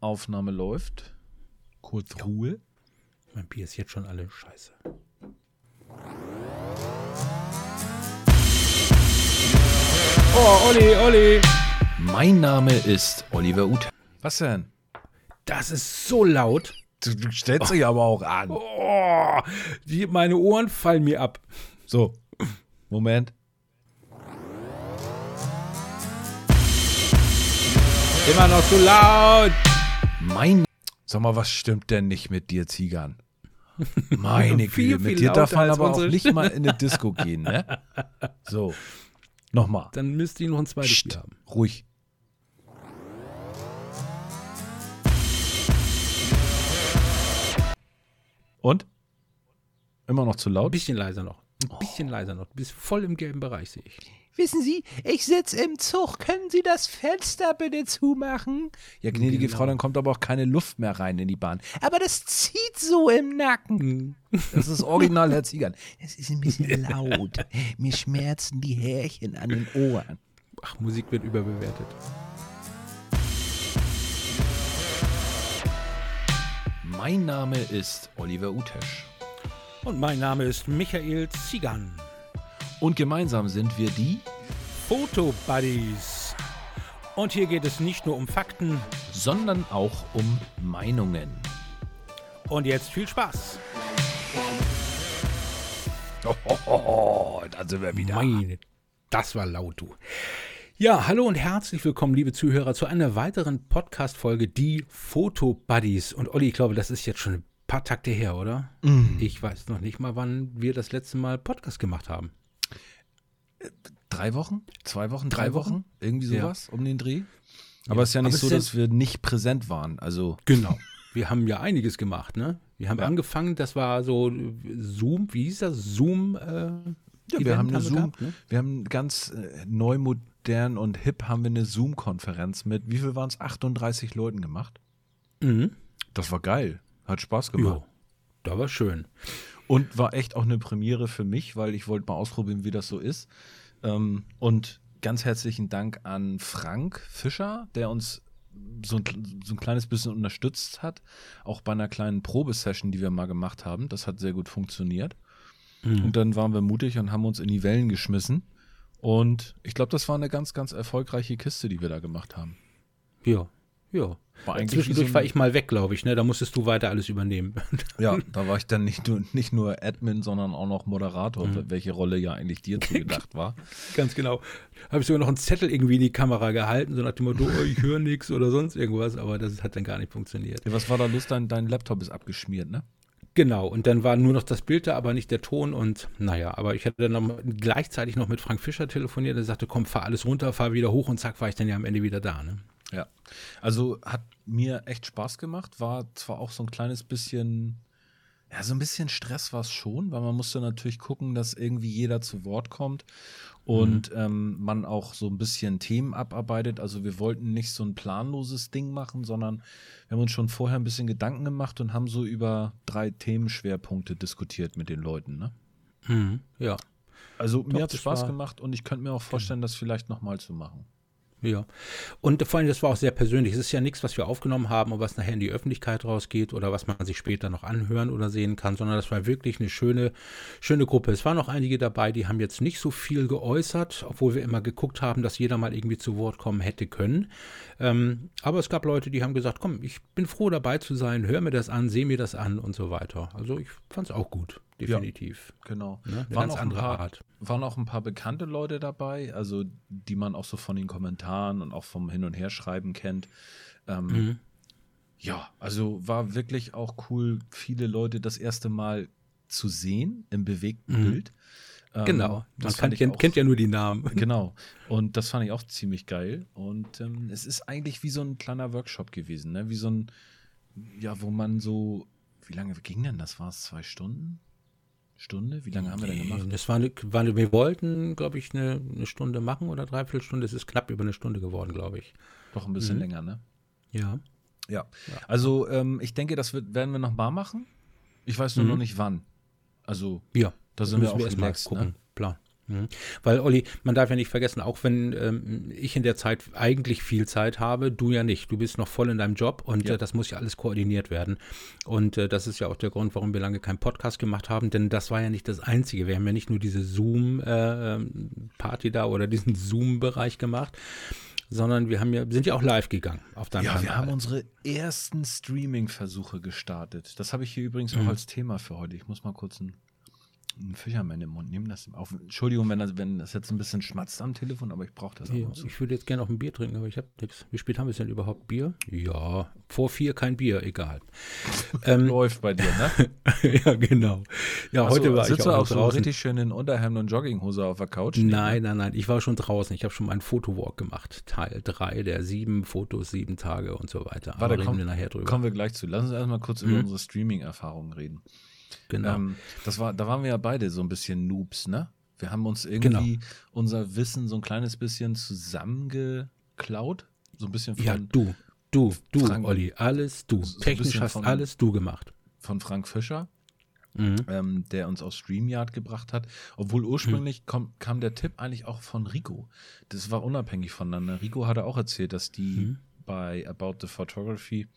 Aufnahme läuft. Kurz Ruhe. Mein Bier ist jetzt schon alle scheiße. Oh, Olli, Olli. Mein Name ist Oliver Uth. Was denn? Das ist so laut. Du, du stellst dich aber auch an. Oh, die, meine Ohren fallen mir ab. So, Moment. Immer noch zu laut. Mein. Sag mal, was stimmt denn nicht mit dir, Ziegern? Meine Güte, mit dir darf man aber auch nicht mal in eine Disco gehen, ne? So. Nochmal. Dann müsst ihr noch ein zweites Psst, haben. ruhig. Und? Immer noch zu Ein laut? bisschen leiser noch. Ein bisschen leiser noch. Du bist voll im gelben Bereich, sehe ich. Wissen Sie, ich sitze im Zug. Können Sie das Fenster bitte zumachen? Ja, gnädige Genau. Frau, dann kommt aber auch keine Luft mehr rein in die Bahn. Aber das zieht so im Nacken. Das ist original, Herr Ziegern. Es ist ein bisschen laut. Mir schmerzen die Härchen an den Ohren. Ach, Musik wird überbewertet. Mein Name ist Oliver Utesch. Und mein Name ist Michael Zigan. Und gemeinsam sind wir die, Foto Buddies. Und hier geht es nicht nur um Fakten. sondern auch um Meinungen. Und jetzt viel Spaß. Oh, da sind wir wieder. Meine, das war laut, du. Ja, hallo und herzlich willkommen, liebe Zuhörer, zu einer weiteren Podcast-Folge, die Foto Buddies. Und Olli, ich glaube, das ist jetzt schon ein paar Takte her, oder? Ich weiß noch nicht mal, wann wir das letzte Mal Podcast gemacht haben. Drei Wochen? Zwei Wochen? Drei Drei Wochen? Wochen? Irgendwie Ja. sowas um den Dreh? Aber es ist ja nicht Aber so, ja- dass wir nicht präsent waren. Also, Genau. Wir haben ja einiges gemacht, ne? Wir haben Ja. angefangen, das war so Zoom, wie hieß das? Zoom. Äh, ja, wir haben eine Zoom, gehabt, ne? wir haben ganz äh, neu, modern und hip haben wir eine Zoom-Konferenz mit, wie viel waren es? 38 Leuten gemacht. Mhm. Das war geil. Hat Spaß gemacht. Ja, da war schön. Und war echt auch eine Premiere für mich, weil ich wollte mal ausprobieren, wie das so ist. Ähm, und ganz herzlichen Dank an Frank Fischer, der uns so ein, so ein kleines bisschen unterstützt hat. Auch bei einer kleinen Probesession, die wir mal gemacht haben. Das hat sehr gut funktioniert. Und dann waren wir mutig und haben uns in die Wellen geschmissen. Und ich glaube, das war eine ganz, ganz erfolgreiche Kiste, die wir da gemacht haben. Ja, ja. Zwischendurch war ich mal weg, glaube ich, ne? Da musstest du weiter alles übernehmen. Ja, da war ich dann nicht nur, nicht nur Admin, sondern auch noch Moderator, Mhm. welche Rolle ja eigentlich dir zugedacht war. Ganz genau. Habe ich sogar noch einen Zettel irgendwie in die Kamera gehalten, so nach dem Motto, oh, ich höre nichts oder sonst irgendwas, aber das hat dann gar nicht funktioniert. Ja, was war da los? Dein, dein Laptop ist abgeschmiert, ne? Genau, und dann war nur noch das Bild da, aber nicht der Ton und naja, aber ich hatte dann noch, gleichzeitig noch mit Frank Fischer telefoniert, der sagte, komm, fahr alles runter, fahr wieder hoch und zack, war ich dann ja am Ende wieder da, ne? Ja. Also hat mir echt Spaß gemacht. War zwar auch so ein kleines bisschen, ja, so ein bisschen Stress war es schon, weil man musste natürlich gucken, dass irgendwie jeder zu Wort kommt und ähm, man auch so ein bisschen Themen abarbeitet. Also wir wollten nicht so ein planloses Ding machen, sondern wir haben uns schon vorher ein bisschen Gedanken gemacht und haben so über drei Themenschwerpunkte diskutiert mit den Leuten, ne? Ja. Also mir Doch, hat es Spaß war- gemacht und ich könnte mir auch vorstellen, das vielleicht nochmal zu machen. Ja. Und vor allem, das war auch sehr persönlich. Es ist ja nichts, was wir aufgenommen haben und was nachher in die Öffentlichkeit rausgeht oder was man sich später noch anhören oder sehen kann, sondern das war wirklich eine schöne, schöne Gruppe. Es waren noch einige dabei, die haben jetzt nicht so viel geäußert, obwohl wir immer geguckt haben, dass jeder mal irgendwie zu Wort kommen hätte können. Ähm, aber es gab Leute, die haben gesagt, komm, ich bin froh dabei zu sein, hör mir das an, sehe mir das an und so weiter. Also ich fand es auch gut, definitiv. Genau. Ne? Eine Waren, ganz auch ein andere paar, Art. waren auch ein paar bekannte Leute dabei, also die man auch so von den Kommentaren und auch vom Hin- und Herschreiben kennt. Ähm, Mhm. Ja, also war wirklich auch cool, viele Leute das erste Mal zu sehen im bewegten Mhm. Bild. Ähm, Genau. Man das kann, fand ich kennt, auch- kennt ja nur die Namen. Genau. Und das fand ich auch ziemlich geil. Und ähm, es ist eigentlich wie so ein kleiner Workshop gewesen, ne? Wie so ein, ja, wo man so, wie lange ging denn das? War es zwei Stunden? Stunde? Wie lange haben wir denn gemacht? Das war eine, war wir wollten, glaube ich, eine, eine Stunde machen oder dreiviertel Stunde. Es ist knapp über eine Stunde geworden, glaube ich. Doch ein bisschen Mhm. länger, ne? Ja. Ja. Also ähm, ich denke, das wird, werden wir noch mal machen. Ich weiß nur Mhm. noch nicht wann. Also Ja. da sind wir auch erst mal relaxed, ne? gucken. Plan. Mhm. Weil, Olli, man darf ja nicht vergessen, auch wenn ähm, ich in der Zeit eigentlich viel Zeit habe, du ja nicht. Du bist noch voll in deinem Job und ja. äh, das muss ja alles koordiniert werden. Und äh, das ist ja auch der Grund, warum wir lange keinen Podcast gemacht haben, denn das war ja nicht das Einzige. Wir haben ja nicht nur diese Zoom-Party äh, da oder diesen Zoom-Bereich gemacht, sondern wir haben ja, sind ja auch live gegangen auf deinem Ja, Kanal. wir haben unsere ersten Streaming-Versuche gestartet. Das habe ich hier übrigens mhm. auch als Thema für heute. Ich muss mal kurz ein einen Fischermann im Mund nehmen. Das auf, Entschuldigung, wenn das, wenn das jetzt ein bisschen schmatzt am Telefon, aber ich brauche das ja, auch. So. Ich würde jetzt gerne auch ein Bier trinken, aber ich habe nichts. Wie spät haben wir es denn überhaupt Bier? Ja, vor vier kein Bier, egal. ähm, Läuft bei dir, ne? ja, genau. Ja, Achso, heute war ich auch, auch so draußen. richtig schön in Unterhemd und Jogginghose auf der Couch. Nein, nein, nein. Ich war schon draußen. Ich habe schon meinen Fotowalk gemacht. Teil 3 der sieben Fotos, sieben Tage und so weiter. Warte, aber komm, wir nachher drüber. Kommen wir gleich zu. Lass uns erstmal kurz mhm. über unsere Streaming-Erfahrungen reden. Genau. Ähm, das war, da waren wir ja beide so ein bisschen Noobs, ne? Wir haben uns irgendwie genau. unser Wissen so ein kleines bisschen zusammengeklaut. So ein bisschen von. Ja, du, du, du, Frank, Olli, alles du. So Technisch hast von, alles du gemacht. Von Frank Fischer. Mhm. Ähm, der uns aus StreamYard gebracht hat. Obwohl ursprünglich mhm. kom, kam der Tipp eigentlich auch von Rico. Das war unabhängig voneinander. Rico hatte auch erzählt, dass die mhm. bei About the Photography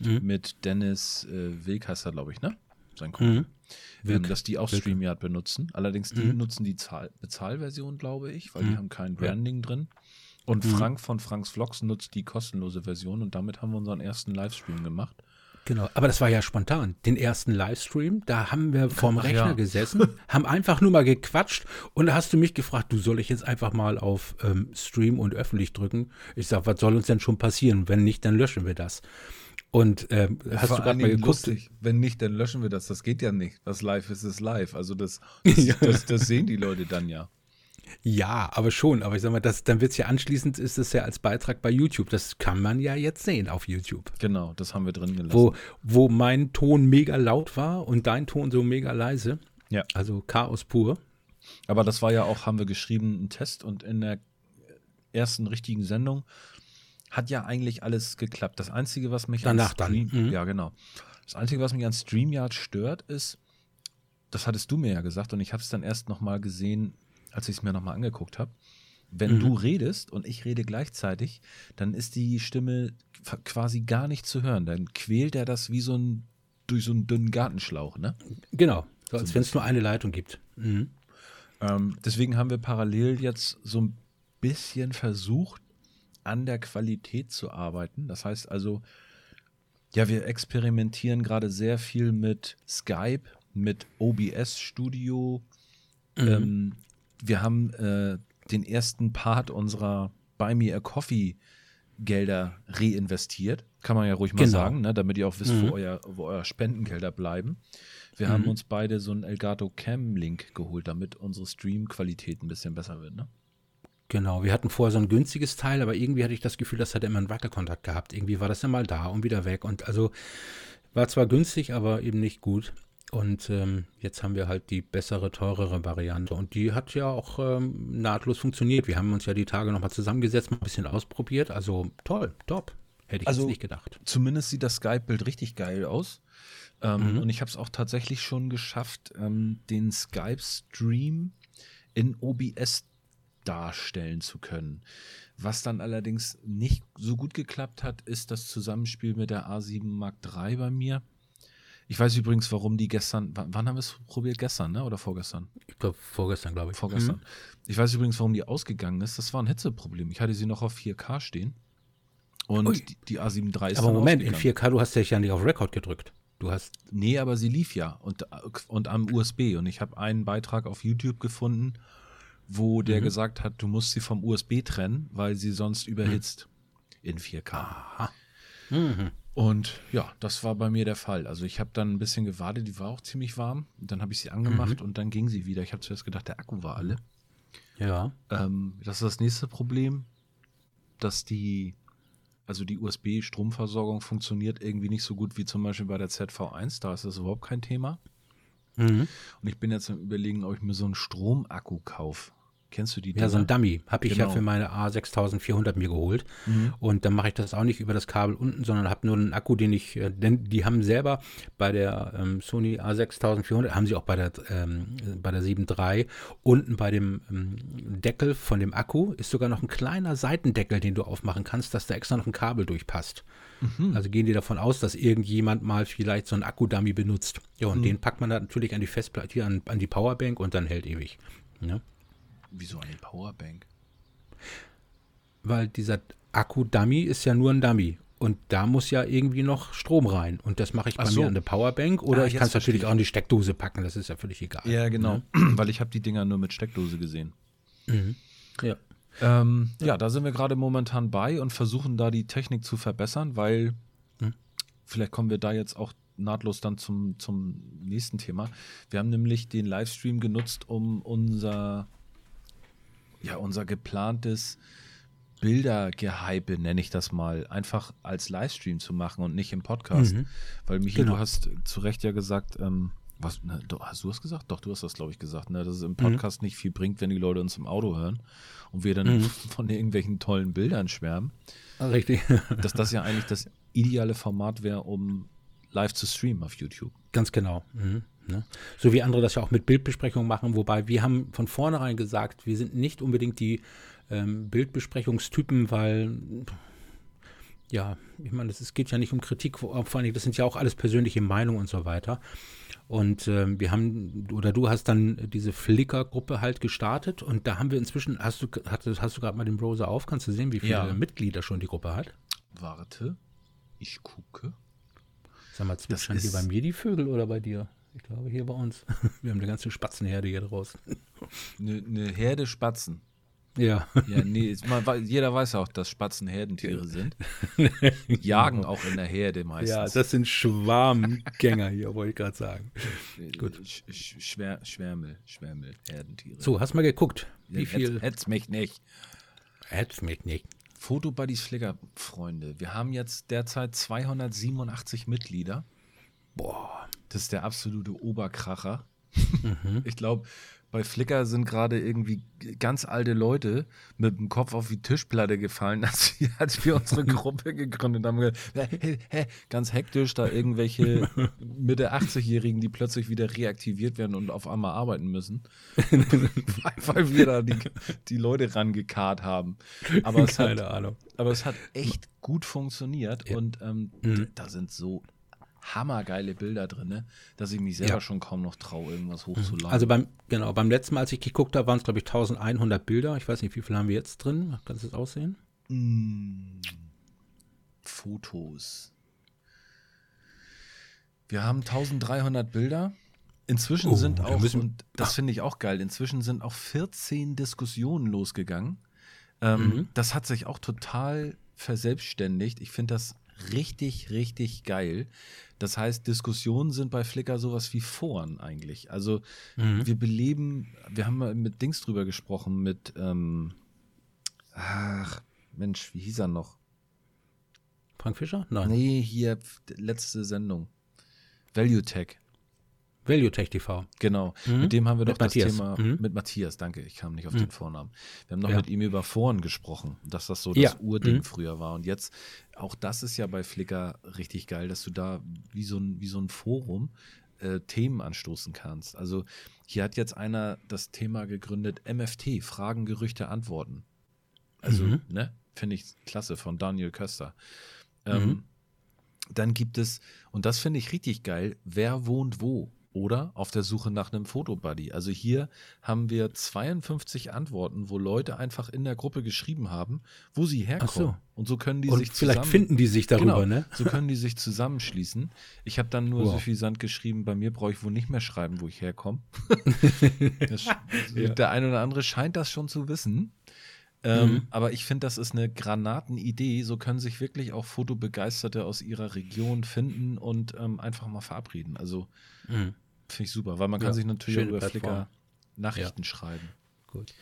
mhm. mit Dennis äh, Wilkasser, glaube ich, ne? Sein Kumpel. Mhm. Ähm, dass die auch Wilke. StreamYard benutzen. Allerdings die mhm. nutzen die Zahl Bezahlversion, glaube ich, weil mhm. die haben kein Branding ja. drin. Und mhm. Frank von Franks Vlogs nutzt die kostenlose Version und damit haben wir unseren ersten Livestream gemacht. Genau, aber das war ja spontan. Den ersten Livestream, da haben wir vorm Rechner ja. gesessen, haben einfach nur mal gequatscht und da hast du mich gefragt, du soll ich jetzt einfach mal auf ähm, Stream und öffentlich drücken? Ich sag, was soll uns denn schon passieren? Wenn nicht, dann löschen wir das. Und ähm, hast Vor du gerade mal geguckt? Lustig. Wenn nicht, dann löschen wir das. Das geht ja nicht. Was live ist, ist live. Also das, das, ja. das, das sehen die Leute dann ja. Ja, aber schon. Aber ich sag mal, das, dann wird es ja anschließend, ist es ja als Beitrag bei YouTube. Das kann man ja jetzt sehen auf YouTube. Genau, das haben wir drin gelassen. Wo, wo mein Ton mega laut war und dein Ton so mega leise. Ja. Also Chaos pur. Aber das war ja auch, haben wir geschrieben, ein Test und in der ersten richtigen Sendung hat ja eigentlich alles geklappt. Das Einzige, was mich Danach an Stream, dann. Mhm. Ja, genau. Das Einzige, was mich an StreamYard stört, ist, das hattest du mir ja gesagt und ich habe es dann erst nochmal gesehen, als ich es mir nochmal angeguckt habe. Wenn mhm. du redest und ich rede gleichzeitig, dann ist die Stimme quasi gar nicht zu hören. Dann quält er das wie so ein durch so einen dünnen Gartenschlauch, ne? Genau, so als wenn es nur eine Leitung gibt. Mhm. Ähm, deswegen haben wir parallel jetzt so ein bisschen versucht, an der Qualität zu arbeiten. Das heißt also, ja, wir experimentieren gerade sehr viel mit Skype, mit OBS Studio. Mhm. Ähm, wir haben äh, den ersten Part unserer Buy Me a Coffee Gelder reinvestiert. Kann man ja ruhig mal genau. sagen, ne? damit ihr auch wisst, mhm. wo, euer, wo euer Spendengelder bleiben. Wir mhm. haben uns beide so einen Elgato Cam Link geholt, damit unsere Stream-Qualität ein bisschen besser wird. Ne? Genau, wir hatten vorher so ein günstiges Teil, aber irgendwie hatte ich das Gefühl, das hat immer einen Wackelkontakt gehabt. Irgendwie war das ja mal da und wieder weg. Und also war zwar günstig, aber eben nicht gut. Und ähm, jetzt haben wir halt die bessere, teurere Variante. Und die hat ja auch ähm, nahtlos funktioniert. Wir haben uns ja die Tage nochmal zusammengesetzt, mal ein bisschen ausprobiert. Also toll, top. Hätte ich also, jetzt nicht gedacht. Zumindest sieht das Skype-Bild richtig geil aus. Ähm, mhm. Und ich habe es auch tatsächlich schon geschafft, ähm, den Skype-Stream in OBS darstellen zu können. Was dann allerdings nicht so gut geklappt hat, ist das Zusammenspiel mit der A7 Mark III bei mir. Ich weiß übrigens, warum die gestern, wann, haben wir es probiert? Gestern, ne? Oder vorgestern? Ich glaube, vorgestern, glaube ich. Vorgestern. Mhm. Ich weiß übrigens, warum die ausgegangen ist. Das war ein Hitzeproblem. Ich hatte sie noch auf 4K stehen. Und die, die, A7 III ist Aber Moment, in 4K, du hast dich ja nicht auf Record gedrückt. Du hast. Nee, aber sie lief ja und, und am USB. Und ich habe einen Beitrag auf YouTube gefunden, wo der mhm. gesagt hat, du musst sie vom USB trennen, weil sie sonst überhitzt mhm. in 4K. Mhm. Und ja, das war bei mir der Fall. Also ich habe dann ein bisschen gewartet, die war auch ziemlich warm. Dann habe ich sie angemacht mhm. und dann ging sie wieder. Ich habe zuerst gedacht, der Akku war alle. Ja. Ähm, das ist das nächste Problem, dass die, also die USB-Stromversorgung funktioniert irgendwie nicht so gut wie zum Beispiel bei der ZV1. Da ist das überhaupt kein Thema. Mhm. Und ich bin jetzt am überlegen, ob ich mir so einen Stromakku kaufe Kennst du die? Ja, so ein Dummy habe ich Genau. ja für meine A6400 mir geholt. Mhm. Und dann mache ich das auch nicht über das Kabel unten, sondern habe nur einen Akku, den ich, äh, denn die haben selber bei der ähm, Sony A6400, haben sie auch bei der, ähm, bei der 7.3, unten bei dem ähm, Deckel von dem Akku ist sogar noch ein kleiner Seitendeckel, den du aufmachen kannst, dass da extra noch ein Kabel durchpasst. Mhm. Also gehen die davon aus, dass irgendjemand mal vielleicht so einen Akku-Dummy benutzt. Ja, Mhm. und den packt man natürlich an die Festplatte, an, an die Powerbank und dann hält ewig. Ne? Wieso eine Powerbank? weil dieser Akku-Dummy ist ja nur ein Dummy. Und da muss ja irgendwie noch Strom rein. Und das mache ich bei so. mir an der Powerbank. Oder Ah, ich kann es natürlich ich. auch in die Steckdose packen. Das ist ja völlig egal. Ja, genau. Weil ich habe die Dinger nur mit Steckdose gesehen. Ja. Ähm, ja. da sind wir gerade momentan bei und versuchen da die Technik zu verbessern, weil Hm. vielleicht kommen wir da jetzt auch nahtlos dann zum, zum nächsten Thema. Wir haben nämlich den Livestream genutzt, um unser, ja, unser geplantes Bildergehype, nenne ich das mal, einfach als Livestream zu machen und nicht im Podcast. Mhm. Weil Michi, Genau. du hast zu Recht ja gesagt, ähm, was, ne, du, hast du das gesagt? Doch, du hast das, glaube ich, gesagt, ne, dass Mhm. es im Podcast nicht viel bringt, wenn die Leute uns im Auto hören und wir dann Mhm. von irgendwelchen tollen Bildern schwärmen. Richtig. Dass das ja eigentlich das ideale Format wäre, um live zu streamen auf YouTube. Ganz genau. Mhm. Ne? So wie andere das ja auch mit Bildbesprechungen machen, wobei wir haben von vornherein gesagt, wir sind nicht unbedingt die ähm, Bildbesprechungstypen, weil ja, ich meine, es geht ja nicht um Kritik, vor Dingen, das sind ja auch alles persönliche Meinungen und so weiter. Und ähm, wir haben, oder du hast dann diese Flickr-Gruppe halt gestartet und da haben wir inzwischen, hast du, hast, hast du gerade mal den Browser auf, kannst du sehen, wie viele Ja. Mitglieder schon die Gruppe hat? Warte, ich gucke. Sag mal, zwitschern hier ist- bei mir die Vögel oder bei dir? Ich glaube hier bei uns. Wir haben eine ganze Spatzenherde hier draußen. Eine ne Herde Spatzen. Ja. Ja, nee, man, jeder weiß auch, dass Spatzen Herdentiere sind. Jagen auch in der Herde meistens. Ja, das sind Schwarmgänger hier, wollte ich gerade sagen. gut. Sch Sch Schwär Schwärmel, Schwärmel, Herdentiere. So, hast mal geguckt, wie Hetz- viel. Hetz mich nicht. Hätt's mich nicht. Fotobuddies Flickr, Freunde. Wir haben jetzt derzeit 287 Mitglieder. Boah. Das ist der absolute Oberkracher. Mhm. Ich glaube, bei Flickr sind gerade irgendwie ganz alte Leute mit dem Kopf auf die Tischplatte gefallen, als wir, als wir unsere Gruppe gegründet haben. Ganz hektisch, da irgendwelche Mitte 80-Jährigen, die plötzlich wieder reaktiviert werden und auf einmal arbeiten müssen. weil, wir da die, die Leute rangekarrt haben. Aber es hat, Keine Ahnung. aber es hat echt gut funktioniert und ähm, Mhm. da sind so hammergeile Bilder drin, ne, dass ich mich selber Ja. schon kaum noch traue, irgendwas hochzuladen. Also beim, genau, beim letzten Mal, als ich geguckt habe, waren es, glaube ich, 1100 Bilder. Ich weiß nicht, wie viel haben wir jetzt drin? Kannst du das aussehen? Mm, Fotos. Wir haben 1300 Bilder. Inzwischen Oh, sind auch, und das finde ich auch geil, inzwischen sind auch 14 Diskussionen losgegangen. Ähm, Mhm. Das hat sich auch total verselbstständigt. Ich finde das richtig, richtig geil. Das heißt, Diskussionen sind bei Flickr sowas wie Foren eigentlich. Also Mhm. wir beleben, wir haben mal mit Dings drüber gesprochen, mit, ähm, ach, Mensch, wie hieß er noch? Frank Fischer? Nein. Nee, hier, letzte Sendung. Value Tech, Value Tech TV. genau. Mhm. Mit dem haben wir Mit doch das. Thema, Mhm. mit Matthias, danke, ich kam nicht auf den Vornamen. Wir haben noch Ja. mit ihm über Foren gesprochen, dass das so Ja. das Urding Mhm. früher war. Und jetzt, auch das ist ja bei Flickr richtig geil, dass du da wie so ein, wie so ein Forum äh, Themen anstoßen kannst. Also hier hat jetzt einer das Thema gegründet, MFT, Fragen, Gerüchte, Antworten. Also, Mhm. ne, finde ich klasse von Daniel Köster. Ähm, Mhm. Dann gibt es, und das finde ich richtig geil, wer wohnt wo? Oder auf der Suche nach einem Fotobuddy. Also hier haben wir 52 Antworten, wo Leute einfach in der Gruppe geschrieben haben, wo sie herkommen. so. Und so können die Und sich vielleicht zusammen, finden die sich darüber, genau, ne? So können die sich zusammenschließen. Ich habe dann nur Wow. so viel Sand geschrieben, bei mir brauche ich wohl nicht mehr schreiben, wo ich herkomme. Das, Ja. Der eine oder andere scheint das schon zu wissen. Ähm, Mhm. Aber ich finde, das ist eine Granatenidee. So können sich wirklich auch Fotobegeisterte aus ihrer Region finden und ähm, einfach mal verabreden. Also Mhm. finde ich super, weil man kann Ja, sich natürlich über Plattform. Flickr Nachrichten schreiben. Gut.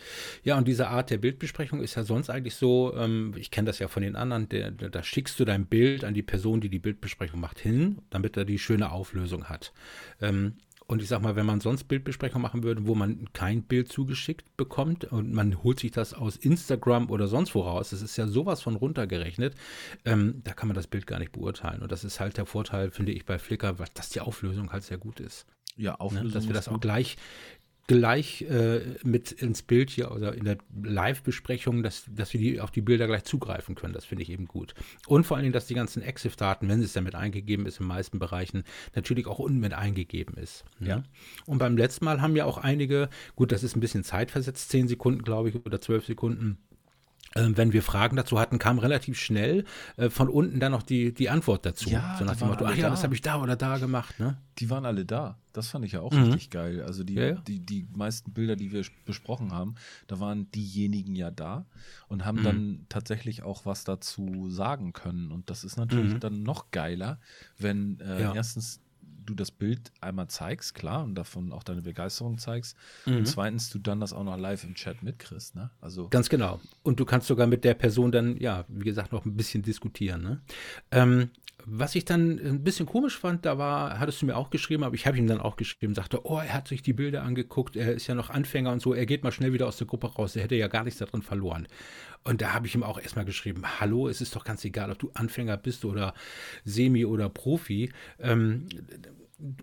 Ja, und diese Art der Bildbesprechung ist ja sonst eigentlich so, ähm, ich kenne das ja von den anderen, der, der, da schickst du dein Bild an die Person, die die Bildbesprechung macht, hin, damit er die schöne Auflösung hat. Ähm, Und ich sag mal, wenn man sonst Bildbesprechungen machen würde, wo man kein Bild zugeschickt bekommt und man holt sich das aus Instagram oder sonst wo raus, das ist ja sowas von runtergerechnet, ähm, da kann man das Bild gar nicht beurteilen. Und das ist halt der Vorteil, finde ich, bei Flickr, dass die Auflösung halt sehr gut ist. Ja, Ne? Auflösung. Dass wir das auch gleich gleich äh, mit ins Bild hier oder in der Live-Besprechung, dass, dass wir die, auf die Bilder gleich zugreifen können. Das finde ich eben gut. Und vor allen Dingen, dass die ganzen EXIF-Daten, wenn es dann mit eingegeben ist, in den meisten Bereichen, natürlich auch unten mit eingegeben ist. ne? Ja. Und beim letzten Mal haben ja auch einige, gut, das ist ein bisschen zeitversetzt, 10 Sekunden, glaube ich, oder 12 Sekunden, wenn wir Fragen dazu hatten, kam relativ schnell äh, von unten dann noch die, die Antwort dazu. Ja, so nach dem Motto, ach ja, da. was habe ich da oder da gemacht, ne? Die waren alle da. Das fand ich ja auch Mhm. richtig geil. Also die, Ja, ja. Die, die meisten Bilder, die wir besprochen haben, da waren diejenigen ja da und haben Mhm. dann tatsächlich auch was dazu sagen können. Und das ist natürlich Mhm. dann noch geiler, wenn äh, erstens du das Bild einmal zeigst, klar, und davon auch deine Begeisterung zeigst. Mhm. Und zweitens, du dann das auch noch live im Chat mitkriegst. Ne? Also Ganz genau. Und du kannst sogar mit der Person dann, ja, wie gesagt, noch ein bisschen diskutieren. Ne? Ähm, was ich dann ein bisschen komisch fand, da war, hattest du mir auch geschrieben, aber ich habe ihm dann auch geschrieben, sagte, oh, er hat sich die Bilder angeguckt, er ist ja noch Anfänger und so, er geht mal schnell wieder aus der Gruppe raus, er hätte ja gar nichts darin verloren. Und da habe ich ihm auch erstmal geschrieben, hallo, es ist doch ganz egal, ob du Anfänger bist oder Semi oder Profi. Ähm,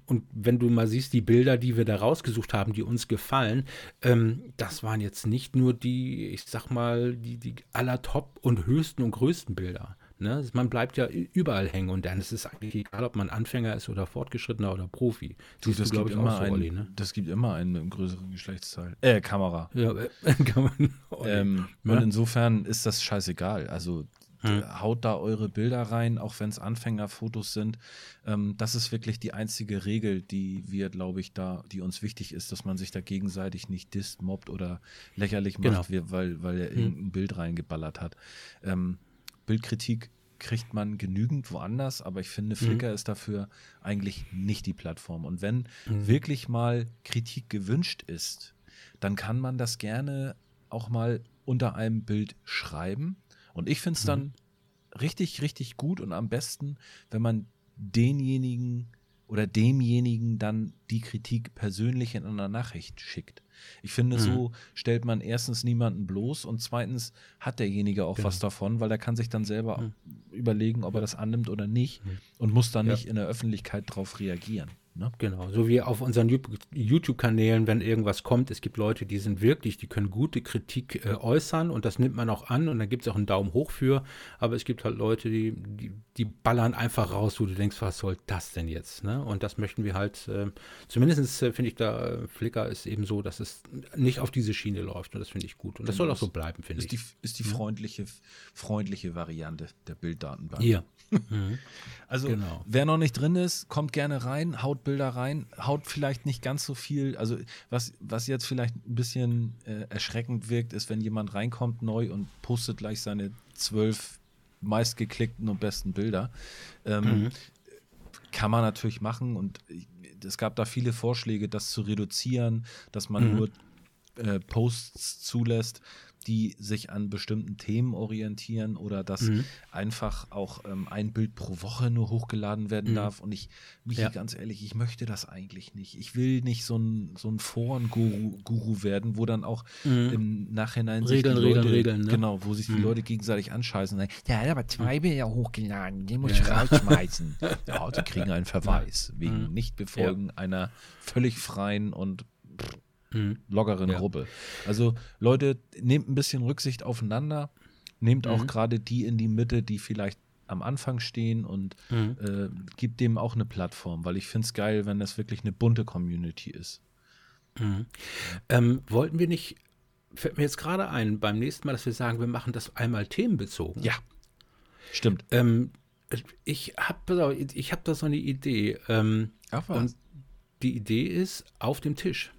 und wenn du mal siehst, die Bilder, die wir da rausgesucht haben, die uns gefallen, ähm, das waren jetzt nicht nur die, ich sag mal, die, die aller Top und höchsten und größten Bilder. Ne? Man bleibt ja überall hängen und dann ist es eigentlich egal, ob man Anfänger ist oder Fortgeschrittener oder Profi. Siehst das, glaub gibt immer so, Olli, ne? das gibt immer einen mit einem größeren Geschlechtsteil. Äh, Kamera. Ja, äh, kann man. Ähm, Ja. Und insofern ist das scheißegal. Also Hm. haut da eure Bilder rein, auch wenn es Anfängerfotos sind. Ähm, das ist wirklich die einzige Regel, die wir, glaube ich, da, die uns wichtig ist, dass man sich da gegenseitig nicht disst, mobbt oder lächerlich macht, Genau. weil, weil er Hm. irgendein Bild reingeballert hat. Ähm, Bildkritik kriegt man genügend woanders, aber ich finde, Hm. Flickr ist dafür eigentlich nicht die Plattform. Und wenn Mhm. wirklich mal Kritik gewünscht ist, dann kann man das gerne auch mal unter einem Bild schreiben. Und ich finde es dann richtig, richtig gut und am besten, wenn man denjenigen oder demjenigen dann die Kritik persönlich in einer Nachricht schickt. Ich finde, so stellt man erstens niemanden bloß und zweitens hat derjenige auch Genau. was davon, weil er kann sich dann selber Mhm. überlegen, ob er das annimmt oder nicht Mhm. und muss dann Ja. nicht in der Öffentlichkeit drauf reagieren. Ne? Genau, so wie auf unseren YouTube-Kanälen, wenn irgendwas kommt, es gibt Leute, die sind wirklich, die können gute Kritik äh, äußern und das nimmt man auch an und dann gibt es auch einen Daumen hoch für, aber es gibt halt Leute, die, die, die ballern einfach raus, wo du denkst, was soll das denn jetzt? Ne? Und das möchten wir halt, äh, zumindest äh, finde ich da, äh, Flickr ist eben so, dass es nicht auf diese Schiene läuft und das finde ich gut und das soll auch so bleiben, finde ich. die, ist die freundliche, freundliche Variante der Bilddatenbank. Hier. Mhm. Also, Genau. wer noch nicht drin ist, kommt gerne rein, haut Bilder rein, haut vielleicht nicht ganz so viel. Also, was, was jetzt vielleicht ein bisschen äh, erschreckend wirkt, ist, wenn jemand reinkommt neu und postet gleich seine zwölf meistgeklickten und besten Bilder. Ähm, Mhm. Kann man natürlich machen und ich- es gab da viele Vorschläge, das zu reduzieren, dass man Mhm. nur äh, Posts zulässt, die sich an bestimmten Themen orientieren oder dass Mhm. einfach auch ähm, ein Bild pro Woche nur hochgeladen werden Mhm. darf. Und ich, mich Ja. ganz ehrlich, ich möchte das eigentlich nicht. Ich will nicht so ein, so ein Foren-Guru Guru werden, wo dann auch Mhm. im Nachhinein Regeln, sich die Regeln, Leute, Regeln, ne? genau, wo sich die Mhm. Leute gegenseitig anscheißen und sagen, Der hat aber zwei Bilder hochgeladen, den muss Ja, ich ja. rausschmeißen. ja, sie kriegen einen Verweis wegen Mhm. Nichtbefolgen einer völlig freien und Mhm. lockeren Ja. Gruppe. Also Leute, nehmt ein bisschen Rücksicht aufeinander, nehmt auch Mhm. gerade die in die Mitte, die vielleicht am Anfang stehen und Mhm. äh, gibt dem auch eine Plattform, weil ich finde es geil, wenn das wirklich eine bunte Community ist. Mhm. Ähm, wollten wir nicht, fällt mir jetzt gerade ein, beim nächsten Mal, dass wir sagen, wir machen das einmal themenbezogen. Ja, stimmt. Ähm, ich habe ich hab da so eine Idee. Ähm, Ach und die Idee ist auf dem Tisch.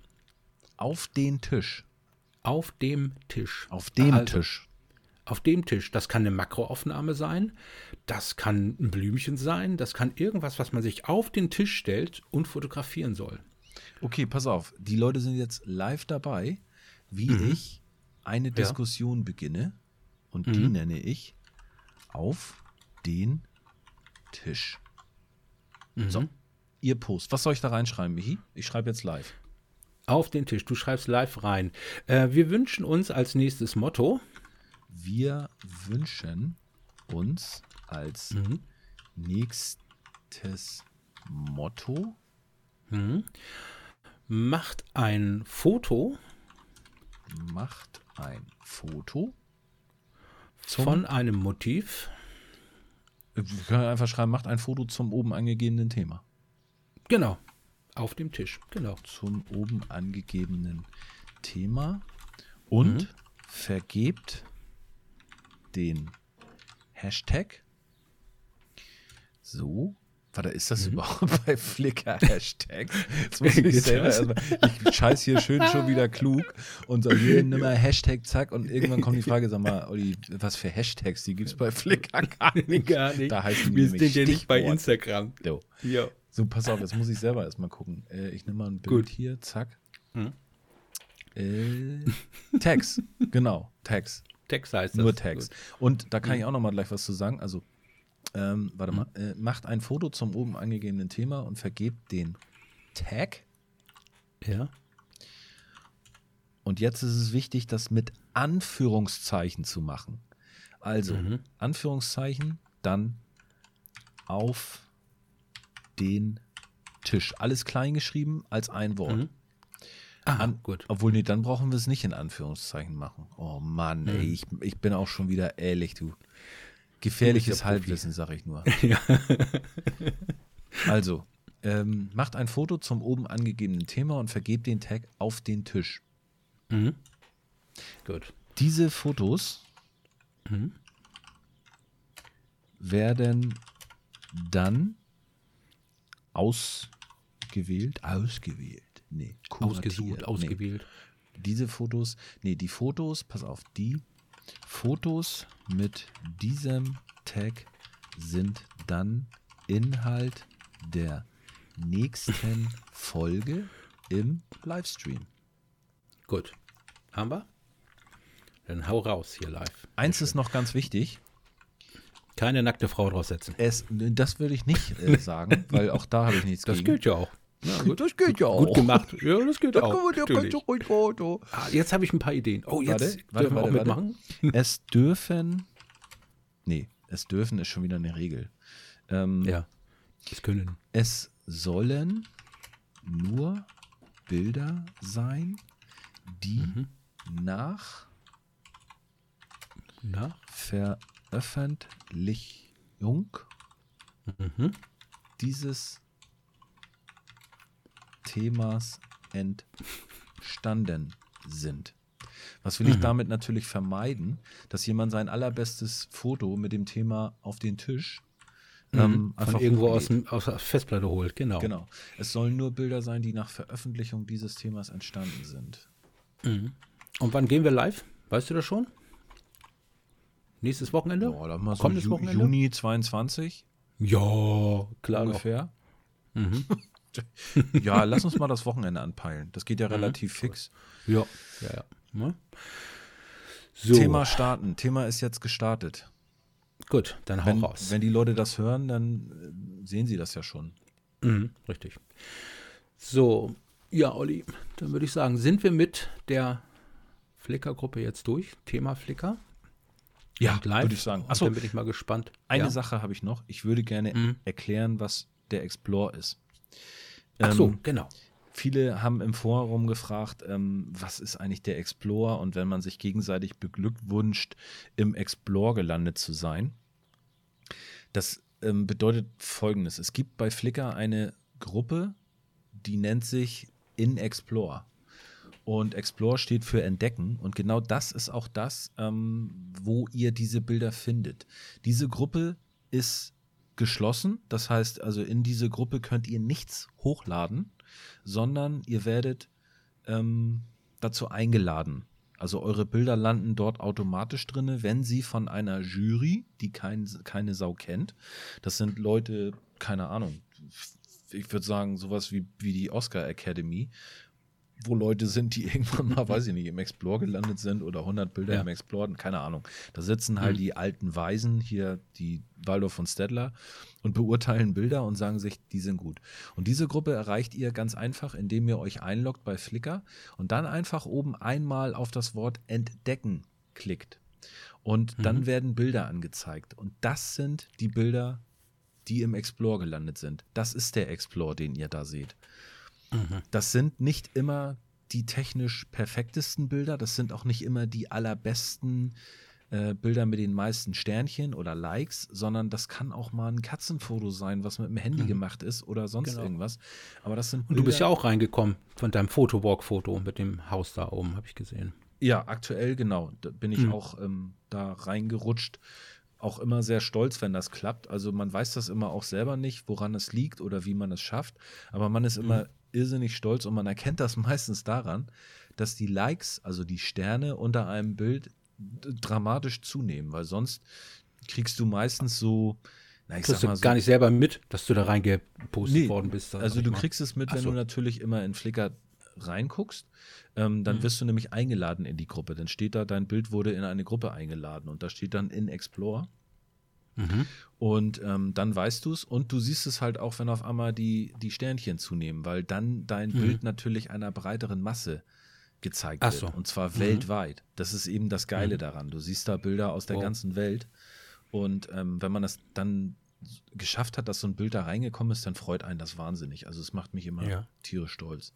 Auf den Tisch. Auf dem Tisch. Auf dem Also, Tisch. Auf dem Tisch. Das kann eine Makroaufnahme sein. Das kann ein Blümchen sein. Das kann irgendwas, was man sich auf den Tisch stellt und fotografieren soll. Okay, pass auf. Die Leute sind jetzt live dabei, wie Mhm. ich eine Diskussion beginne. Und die Mhm. nenne ich auf den Tisch. Mhm. So. ihr Post. Was soll ich da reinschreiben, Michi? Ich schreibe jetzt live. Auf den Tisch. Du schreibst live rein. Äh, wir wünschen uns als nächstes Motto. Wir wünschen uns als Mhm. nächstes Motto Macht ein Foto macht ein Foto. Von einem Motiv. Wir können einfach schreiben, macht ein Foto zum oben angegebenen Thema. Genau. Auf dem Tisch. Genau. Zum oben angegebenen Thema und Mhm. vergebt den Hashtag. So. Warte, ist das Mhm. überhaupt bei Flickr Hashtag? Jetzt muss ich selber erstmal. Ich scheiß hier schön schon wieder klug und sage hier nimm mal Hashtag, zack. Und irgendwann kommt die Frage, sag mal, Olli, was für Hashtags, die gibt es bei Flickr gar nicht. Gar nicht. Da heißen die Wir sind ja nicht bei. Instagram. Ja. So, pass auf, jetzt muss ich selber erstmal gucken. Äh, ich nehme mal ein Bild Gut. hier, zack. Hm. Äh, Tags, genau, Tags. Text heißt das. Nur Tags. Gut. Und da kann ich auch noch mal gleich was zu sagen. Also, ähm, warte mal, äh, macht ein Foto zum oben angegebenen Thema und vergebt den Tag. Ja. Und jetzt ist es wichtig, das mit Anführungszeichen zu machen. Also, Mhm. Anführungszeichen, dann auf den Tisch. Alles klein geschrieben als ein Wort. Mhm. Ah, An, gut. Obwohl, nee, dann brauchen wir es nicht in Anführungszeichen machen. Oh Mann, ey, Hm. ich, ich bin auch schon wieder ehrlich, du. Gefährliches. Halbwissen, sag ich nur. Ja. Also, ähm, macht ein Foto zum oben angegebenen Thema und vergebt den Tag auf den Tisch. Mhm. Gut. Diese Fotos Mhm. werden dann ausgewählt, ausgewählt, nee, kuratiert, Ausgesucht, nee. ausgewählt. diese Fotos, nee, die Fotos, pass auf, die Fotos mit diesem Tag sind dann Inhalt der nächsten Folge im Livestream. Gut. Haben wir? Dann hau raus hier live. Eins ist noch ganz wichtig. Keine nackte Frau draufsetzen. Es, das würde ich nicht äh, sagen, weil auch da habe ich nichts Das gegen. gilt ja auch. Ja, gut. Das geht ja auch. Gut gemacht. Ja, das gilt auch. kann man. Ah, jetzt habe ich ein paar Ideen. Oh, jetzt Warte, warte, dürfen wir auch warte, warte. mitmachen. Es dürfen, nee, es dürfen ist schon wieder eine Regel. Ähm, Ja. Das können. Es sollen nur Bilder sein, die Mhm. nach Na? Veröffentlichung Mhm. dieses Themas entstanden sind. Was will ich Mhm. damit natürlich vermeiden, dass jemand sein allerbestes Foto mit dem Thema auf den Tisch ähm, Mhm. Von einfach irgendwo aus, dem, aus der Festplatte holt. Genau. Genau. Es sollen nur Bilder sein, die nach Veröffentlichung dieses Themas entstanden sind. Und wann gehen wir live? Weißt du das schon? Nächstes Wochenende? Boah, dann mal so Kommendes Ju Wochenende? Juni 22 Ja, klar. Ungefähr. Mhm. Ja, lass uns mal das Wochenende anpeilen. Das geht ja Mhm. relativ fix. Ja, ja, ja. Ne? So, Thema starten. Thema ist jetzt gestartet. gut, dann hau Wenn, raus. wenn die Leute das hören, dann äh, sehen sie das ja schon. Mhm, richtig. So, ja, Olli, dann würde ich sagen, sind wir mit der Flickr-Gruppe jetzt durch? Thema Flickr? Ja, würde ich sagen. Achso, Dann bin ich mal gespannt. eine ja? Sache habe ich noch. Ich würde gerne Mhm. erklären, was der Explore ist. Ach so, Ähm, genau. Viele haben im Forum gefragt, ähm, was ist eigentlich der Explorer und wenn man sich gegenseitig beglückwünscht, im Explore gelandet zu sein. Das ähm, bedeutet folgendes: Es gibt bei Flickr eine Gruppe, die nennt sich In Explore. Und Explore steht für Entdecken. Und genau das ist auch das, ähm, wo ihr diese Bilder findet. Diese Gruppe ist geschlossen. Das heißt, also in diese Gruppe könnt ihr nichts hochladen, sondern ihr werdet ähm, dazu eingeladen. Also eure Bilder landen dort automatisch drin, wenn sie von einer Jury, die kein, keine Sau kennt, das sind Leute, keine Ahnung, ich würde sagen, sowas wie, wie die Oscar Academy, wo Leute sind, die irgendwann mal, weiß ich nicht, im Explore gelandet sind oder 100 Bilder Ja. im Explore, keine Ahnung. Da sitzen halt Mhm. die alten Weisen, hier die Waldorf von Stedler und beurteilen Bilder und sagen sich, die sind gut. Und diese Gruppe erreicht ihr ganz einfach, indem ihr euch einloggt bei Flickr und dann einfach oben einmal auf das Wort Entdecken klickt. Und dann Mhm. werden Bilder angezeigt. Und das sind die Bilder, die im Explore gelandet sind. Das ist der Explore, den ihr da seht. Das sind nicht immer die technisch perfektesten Bilder, das sind auch nicht immer die allerbesten äh, Bilder mit den meisten Sternchen oder Likes, sondern das kann auch mal ein Katzenfoto sein, was mit dem Handy gemacht ist oder sonst Genau. irgendwas. Aber das sind Und du bist ja Bilder- auch reingekommen von deinem Photowalk-Foto mit dem Haus da oben, habe ich gesehen. Ja, aktuell genau. Da bin ich Mhm. auch ähm, da reingerutscht. Auch immer sehr stolz, wenn das klappt. Also man weiß das immer auch selber nicht, woran es liegt oder wie man es schafft. Aber man ist immer irrsinnig stolz und man erkennt das meistens daran, dass die Likes, also die Sterne unter einem Bild dramatisch zunehmen, weil sonst kriegst du meistens so, na ich Kriegst sag du mal so, gar nicht selber mit, dass du da reingepostet Nee, worden bist. also du mal. kriegst es mit, wenn so. du natürlich immer in Flickr reinguckst. Ähm, dann Mhm. wirst du nämlich eingeladen in die Gruppe. Dann steht da, dein Bild wurde in eine Gruppe eingeladen und da steht dann in Explore. Mhm. Und ähm, dann weißt du es und du siehst es halt auch, wenn auf einmal die, die Sternchen zunehmen, weil dann dein Mhm. Bild natürlich einer breiteren Masse gezeigt Ach wird. so. Und zwar Mhm. weltweit. Das ist eben das Geile Mhm. daran. Du siehst da Bilder aus der Wow. ganzen Welt. Und ähm, wenn man das dann geschafft hat, dass so ein Bild da reingekommen ist, dann freut einen das wahnsinnig. Also es macht mich immer Ja. tierisch stolz.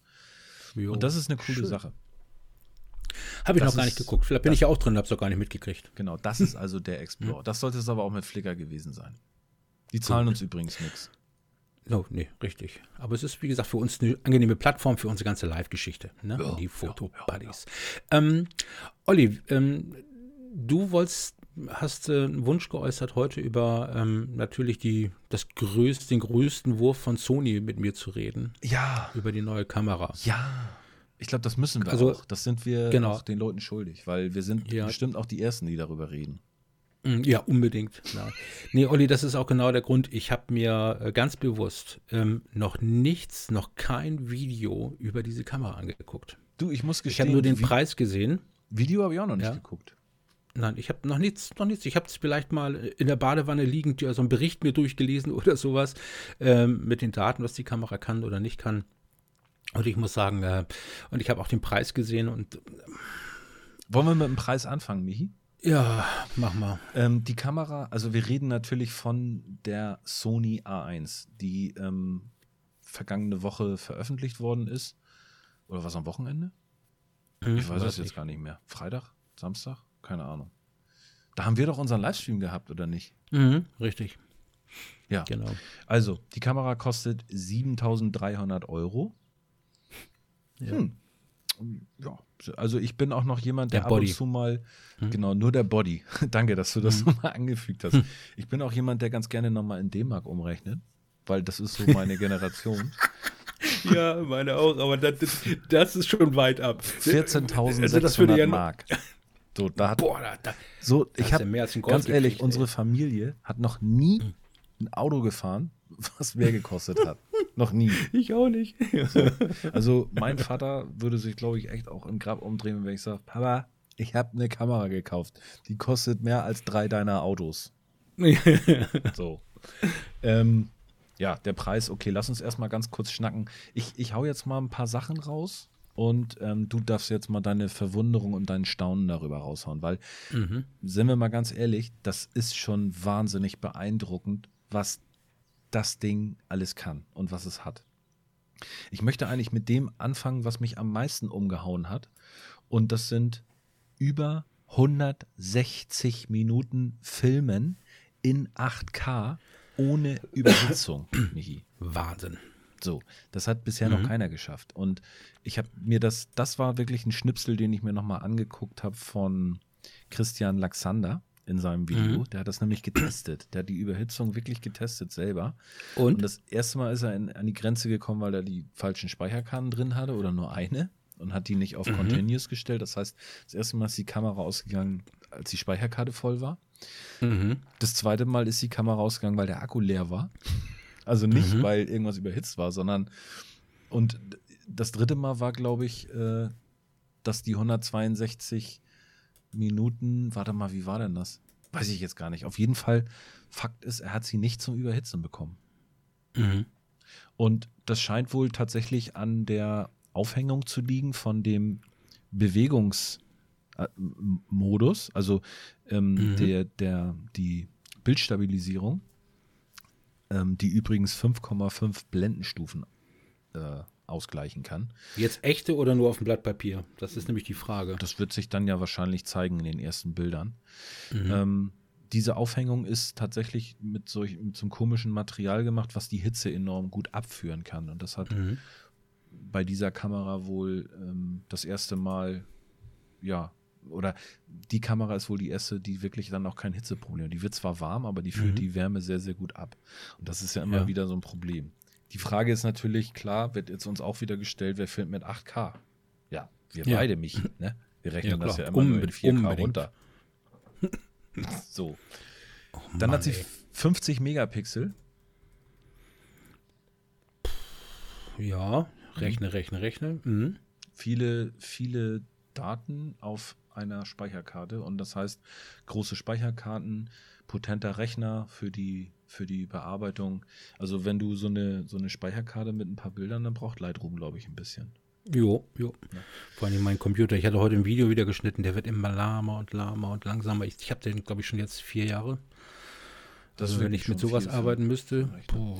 Jo. Und das ist eine coole Schön. Sache. Habe ich das noch gar nicht geguckt. Vielleicht bin ich ja auch drin, habe es auch gar nicht mitgekriegt. Genau, das ist also der Explorer. Das sollte es aber auch mit Flickr gewesen sein. Die zahlen Gut. uns übrigens nichts. No, nee, richtig. Aber es ist, wie gesagt, für uns eine angenehme Plattform für unsere ganze Live-Geschichte, ne? Ja, die ja, Foto-Buddies. Ähm, Olli, ähm, du wolltest, hast äh, einen Wunsch geäußert, heute über ähm, natürlich die, das größte, den größten Wurf von Sony mit mir zu reden, Ja, über die neue Kamera. ja. Ich glaube, das müssen wir Also, auch. Das sind wir genau. auch den Leuten schuldig, weil wir sind Ja. bestimmt auch die Ersten, die darüber reden. Mm, Ja, unbedingt. Ja. Nee, Olli, das ist auch genau der Grund. Ich habe mir äh, ganz bewusst ähm, noch nichts, noch kein Video über diese Kamera angeguckt. Du, ich muss Ich gestehen, habe nur den Vi- Preis gesehen. Video habe ich auch noch nicht Ja. geguckt. Nein, ich habe noch nichts, noch nichts. Ich habe es vielleicht mal in der Badewanne liegend, ja, so einen Bericht mir durchgelesen oder sowas ähm, mit den Daten, was die Kamera kann oder nicht kann. Und ich muss sagen, äh, und ich habe auch den Preis gesehen und Wollen wir mit dem Preis anfangen, Michi? ja, mach mal. Ähm, die Kamera, also wir reden natürlich von der Sony A1, die ähm, vergangene Woche veröffentlicht worden ist. Oder was am Wochenende? Hm, Ich weiß es jetzt gar nicht mehr. Freitag? Samstag? Keine Ahnung. Da haben wir doch unseren Livestream gehabt, oder nicht? Mhm, richtig, Ja. genau. Also, die Kamera kostet 7300 Euro. Ja. Hm. Ja, also ich bin auch noch jemand, der, Der ab und zu mal, Hm. genau, nur der Body. Danke, dass du das nochmal angefügt hast. Hm. Ich bin auch jemand, der ganz gerne nochmal in D-Mark umrechnet, weil das ist so meine Generation. Ja, meine auch, aber das, das ist schon weit ab. Also das würde 14.600 ja- Mark. So, da hat, Boah, da, so, ich habe mehr als ein Golf ganz ehrlich, gekriegt, unsere Familie hat noch nie Hm. ein Auto gefahren, was mehr gekostet hat. Noch nie. ich auch nicht. Also mein Vater würde sich, glaube ich, echt auch im Grab umdrehen, wenn ich sage, Papa, ich habe eine Kamera gekauft. Die kostet mehr als drei deiner Autos. So. ähm, ja, der Preis, okay, lass uns erstmal ganz kurz schnacken. Ich, ich hau jetzt mal ein paar Sachen raus und ähm, du darfst jetzt mal deine Verwunderung und dein Staunen darüber raushauen, weil, mhm. sind wir mal ganz ehrlich, das ist schon wahnsinnig beeindruckend, was das Ding alles kann und was es hat. Ich möchte eigentlich mit dem anfangen, was mich am meisten umgehauen hat. Und das sind über 160 Minuten Filmen in 8K ohne Überhitzung, Michi. Wahnsinn. So, das hat bisher noch keiner geschafft. Und ich habe mir das, das war wirklich ein Schnipsel, den ich mir nochmal angeguckt habe von Christian Laxander in seinem Video. Der hat das nämlich getestet. Der hat die Überhitzung wirklich getestet selber. Und, Und? das erste Mal ist er in, an die Grenze gekommen, weil er die falschen Speicherkarten drin hatte oder nur eine und hat die nicht auf Continuous gestellt. Das heißt, das erste Mal ist die Kamera ausgegangen, als die Speicherkarte voll war. Mhm. Das zweite Mal ist die Kamera ausgegangen, weil der Akku leer war. Also nicht, weil irgendwas überhitzt war, sondern und das dritte Mal war, glaube ich, äh, dass die 162 Minuten, warte mal, wie war denn das? Weiß ich jetzt gar nicht. Auf jeden Fall, Fakt ist, er hat sie nicht zum Überhitzen bekommen. Mhm. Und das scheint wohl tatsächlich an der Aufhängung zu liegen von dem Bewegungsmodus, also ähm, Mhm. der, der, die Bildstabilisierung, ähm, die übrigens 5,5 Blendenstufen äh, ausgleichen kann. Jetzt echte oder nur auf dem Blatt Papier? Das ist nämlich die Frage. Das wird sich dann ja wahrscheinlich zeigen in den ersten Bildern. Mhm. Ähm, diese Aufhängung ist tatsächlich mit, solch, mit so einem komischen Material gemacht, was die Hitze enorm gut abführen kann. Und das hat Mhm. bei dieser Kamera wohl ähm, das erste Mal, ja, oder die Kamera ist wohl die erste, die wirklich dann auch kein Hitzeproblem hat. Die wird zwar warm, aber die führt Mhm. die Wärme sehr, sehr gut ab. Und das ist ja immer Ja. wieder so ein Problem. Die Frage ist natürlich, klar, wird jetzt uns auch wieder gestellt, wer filmt mit 8K? Ja, wir Ja. beide, Michi, ne? Wir rechnen Ja, das ja immer nur in Unbedingt, 4K unbedingt. runter. so. Oh Dann Mann, hat sie ey. 50 Megapixel. Ja, rechne, rechne, rechne. Mhm. viele, viele Daten auf einer Speicherkarte und das heißt große Speicherkarten, potenter Rechner für die, für die Bearbeitung. Also wenn du so eine, so eine Speicherkarte mit ein paar Bildern, dann braucht Lightroom, glaube ich, ein bisschen. Jo, jo. Vor allem mein Computer. Ich hatte heute ein Video wieder geschnitten, der wird immer lahmer und lahmer und langsamer. Ich, ich habe den, glaube ich, schon jetzt vier Jahre. Das also wenn ich mit sowas arbeiten müsste. Puh.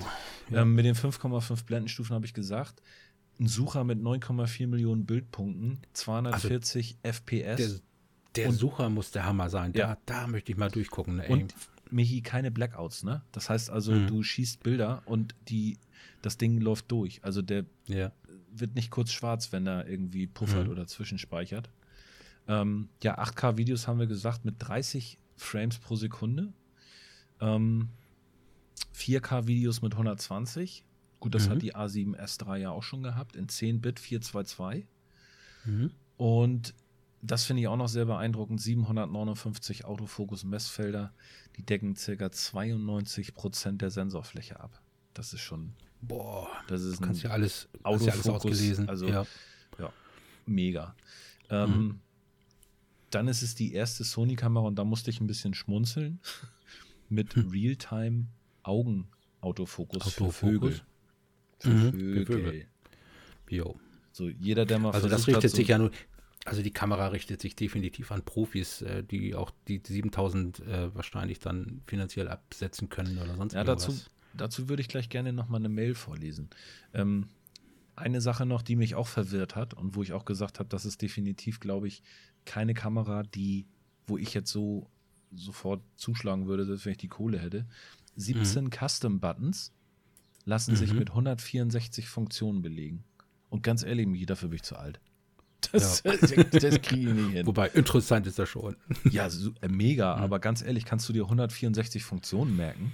Ja. Ähm, mit den 5,5 Blendenstufen habe ich gesagt, ein Sucher mit 9,4 Millionen Bildpunkten, 240 FPS Der, Und- Sucher muss der Hammer sein. Da, Ja. da möchte ich mal durchgucken. Ne, und Michi keine Blackouts, ne? Das heißt also, Mhm. du schießt Bilder und die, das Ding läuft durch. Also der ja. wird nicht kurz schwarz, wenn er irgendwie puffert Mhm. oder zwischenspeichert. Ähm, ja, 8K-Videos haben wir gesagt mit 30 Frames pro Sekunde. Ähm, 4K-Videos mit 120. Gut, das Mhm. hat die A7S3 ja auch schon gehabt, in 10-Bit 422. Mhm. Und das finde ich auch noch sehr beeindruckend. 759 Autofokus-Messfelder, die decken ca. 92 Prozent der Sensorfläche ab. Das ist schon, Boah, das ist du kannst ein ja alles, ja alles Autofokus, ausgelesen. also- ja. mega. Ähm, Mhm. Dann ist es die erste Sony-Kamera und da musste ich ein bisschen schmunzeln mit Hm. Realtime-Augenautofokus für Autofokus? Vögel. Für Mhm, für Vögel. Jo. So, jeder, der mal Also das versucht hat, richtet so, sich ja nur, also die Kamera richtet sich definitiv an Profis, äh, die auch die 7000 äh, wahrscheinlich dann finanziell absetzen können oder sonst Ja, dazu, irgendwas. dazu würde ich gleich gerne noch mal eine Mail vorlesen. Ähm, eine Sache noch, die mich auch verwirrt hat und wo ich auch gesagt habe, das ist definitiv, glaube ich, keine Kamera, die, wo ich jetzt so sofort zuschlagen würde, selbst wenn ich die Kohle hätte. 17 Custom Buttons lassen sich Mhm. mit 164 Funktionen belegen. Und ganz ehrlich, Michi, dafür bin ich zu alt. Das, das kriege ich nicht hin. Wobei, interessant ist das schon. Ja, so, äh, mega, aber ganz ehrlich, kannst du dir 164 Funktionen merken?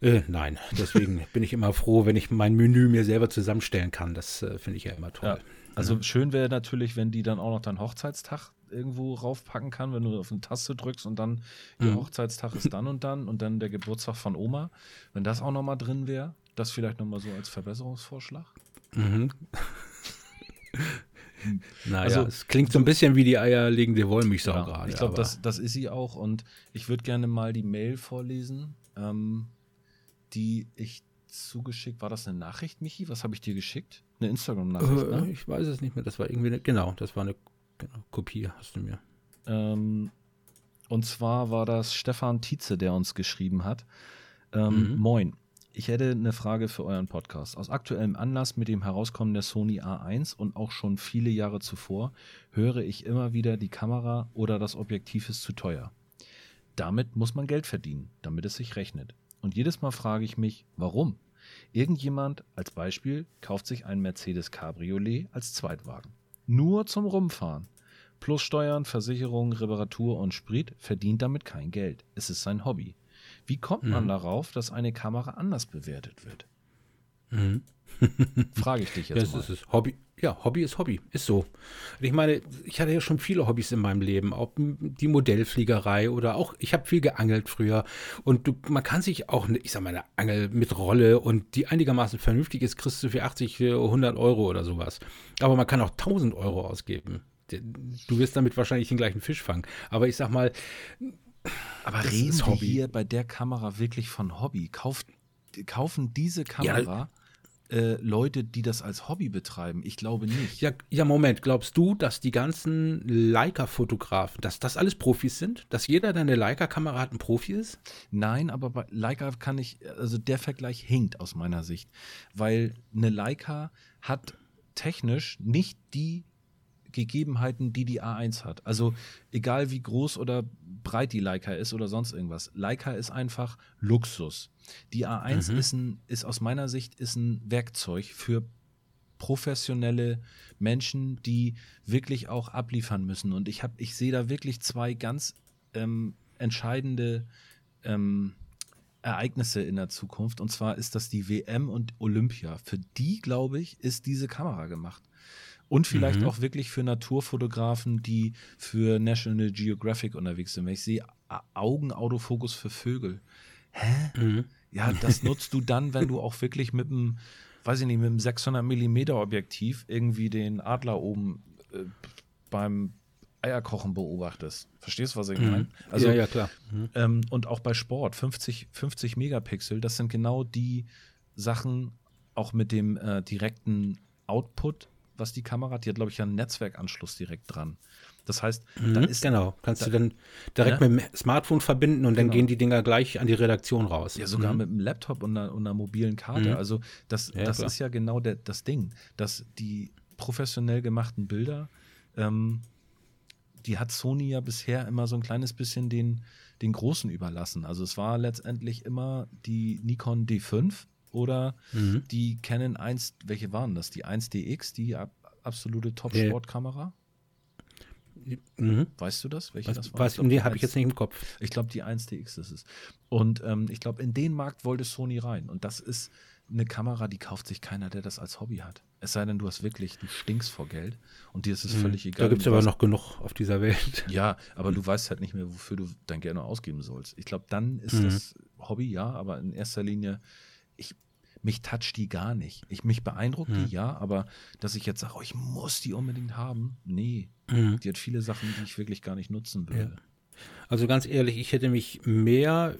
Äh, nein, deswegen bin ich immer froh, wenn ich mein Menü mir selber zusammenstellen kann. Das äh, finde ich ja immer toll. Ja. Also schön wäre natürlich, wenn die dann auch noch deinen Hochzeitstag irgendwo raufpacken kann, wenn du auf eine Taste drückst und dann der Mhm. Hochzeitstag ist dann und dann und dann der Geburtstag von Oma. Wenn das auch noch mal drin wäre, das vielleicht noch mal so als Verbesserungsvorschlag. Mhm. naja, Also, es klingt so ein bisschen wie die eierlegende Wollmilchsau Ja, gerade. ich glaube, das, das ist sie auch und ich würde gerne mal die Mail vorlesen, ähm, die ich zugeschickt. War das eine Nachricht, Michi? Was habe ich dir geschickt? Eine Instagram-Nachricht, Äh, ne? Ich weiß es nicht mehr. Das war irgendwie eine, genau, das war eine genau, Kopie, hast du mir. Ähm, und zwar war das Stefan Tietze, der uns geschrieben hat. Ähm, Mhm. Moin. Ich hätte eine Frage für euren Podcast. Aus aktuellem Anlass mit dem Herauskommen der Sony A1 und auch schon viele Jahre zuvor höre ich immer wieder, die Kamera oder das Objektiv ist zu teuer. Damit muss man Geld verdienen, damit es sich rechnet. Und jedes Mal frage ich mich, warum? Irgendjemand, als Beispiel, kauft sich ein Mercedes Cabriolet als Zweitwagen. Nur zum Rumfahren. Plus Steuern, Versicherung, Reparatur und Sprit verdient damit kein Geld. Es ist sein Hobby. Wie kommt man Mhm. darauf, dass eine Kamera anders bewertet wird? Mhm. Frage ich dich Ja, jetzt es mal. ist es. Hobby, ja, Hobby ist Hobby, ist so. ich meine, ich hatte ja schon viele Hobbys in meinem Leben, auch die Modellfliegerei oder auch, ich habe viel geangelt früher und du, man kann sich auch, ich sag mal, eine Angel mit Rolle und die einigermaßen vernünftig ist, kriegst du für 80, für 100 Euro oder sowas. Aber man kann auch 1000 Euro ausgeben. Du wirst damit wahrscheinlich den gleichen Fisch fangen. Aber ich sag mal, aber reden wir hier bei der Kamera wirklich von Hobby? Kauft, kaufen diese Kamera ja, äh, Leute, die das als Hobby betreiben? Ich glaube nicht. Ja, ja, Moment. Glaubst du, dass die ganzen Leica-Fotografen, dass das alles Profis sind? Dass jeder, der eine Leica-Kamera hat, ein Profi ist? Nein, aber bei Leica kann ich, also der Vergleich hinkt aus meiner Sicht. Weil eine Leica hat technisch nicht die Gegebenheiten, die die A1 hat. Also egal wie groß oder breit die Leica ist oder sonst irgendwas. Leica ist einfach Luxus. Die A1 mhm. ist, ein, ist aus meiner Sicht ist ein Werkzeug für professionelle Menschen, die wirklich auch abliefern müssen. Und ich habe, ich sehe da wirklich zwei ganz ähm, entscheidende ähm, Ereignisse in der Zukunft. Und zwar ist das die WM und Olympia. Für die, glaube ich, ist diese Kamera gemacht. Und vielleicht mhm. auch wirklich für Naturfotografen, die für National Geographic unterwegs sind. Wenn ich sehe, Augenautofokus für Vögel. Hä? Mhm. Ja, das nutzt du dann, wenn du auch wirklich mit einem, weiß ich nicht, mit einem 600 mm Objektiv irgendwie den Adler oben äh, beim Eierkochen beobachtest. Verstehst du, was ich mhm. meine? Also, ja, ja, klar. Mhm. Ähm, und auch bei Sport, 50, 50 Megapixel, das sind genau die Sachen, auch mit dem äh, direkten Output was die Kamera hat. Die hat, glaube ich, einen Netzwerkanschluss direkt dran. Das heißt, mhm, da ist. Genau, kannst da, du dann direkt ja? mit dem Smartphone verbinden und genau. dann gehen die Dinger gleich an die Redaktion raus. Ja, sogar mhm. mit einem Laptop und einer, und einer mobilen Karte. Mhm. Also, das, ja, das ist ja genau der, das Ding, dass die professionell gemachten Bilder, ähm, die hat Sony ja bisher immer so ein kleines bisschen den, den Großen überlassen. Also, es war letztendlich immer die Nikon D5 oder mhm. die Canon 1, welche waren das? Die 1DX, die ab, absolute Top-Sportkamera? Mhm. Weißt du das? Welche Was, das war? Weiß, nee, habe ich jetzt nicht im Kopf. Ich glaube, die 1DX ist es. Und ähm, ich glaube, in den Markt wollte Sony rein. Und das ist eine Kamera, die kauft sich keiner, der das als Hobby hat. Es sei denn, du hast wirklich, du stinkst vor Geld und dir ist es mhm. völlig egal. Da gibt es aber noch genug auf dieser Welt. Ja, aber du weißt halt nicht mehr, wofür du dein Geld noch ausgeben sollst. Ich glaube, dann ist mhm. das Hobby, ja, aber in erster Linie, ich mich toucht die gar nicht. Ich, mich beeindruckt hm. die, ja, aber dass ich jetzt sage, oh, ich muss die unbedingt haben, nee. Hm. Die hat viele Sachen, die ich wirklich gar nicht nutzen würde. Ja. Also ganz ehrlich, ich hätte mich mehr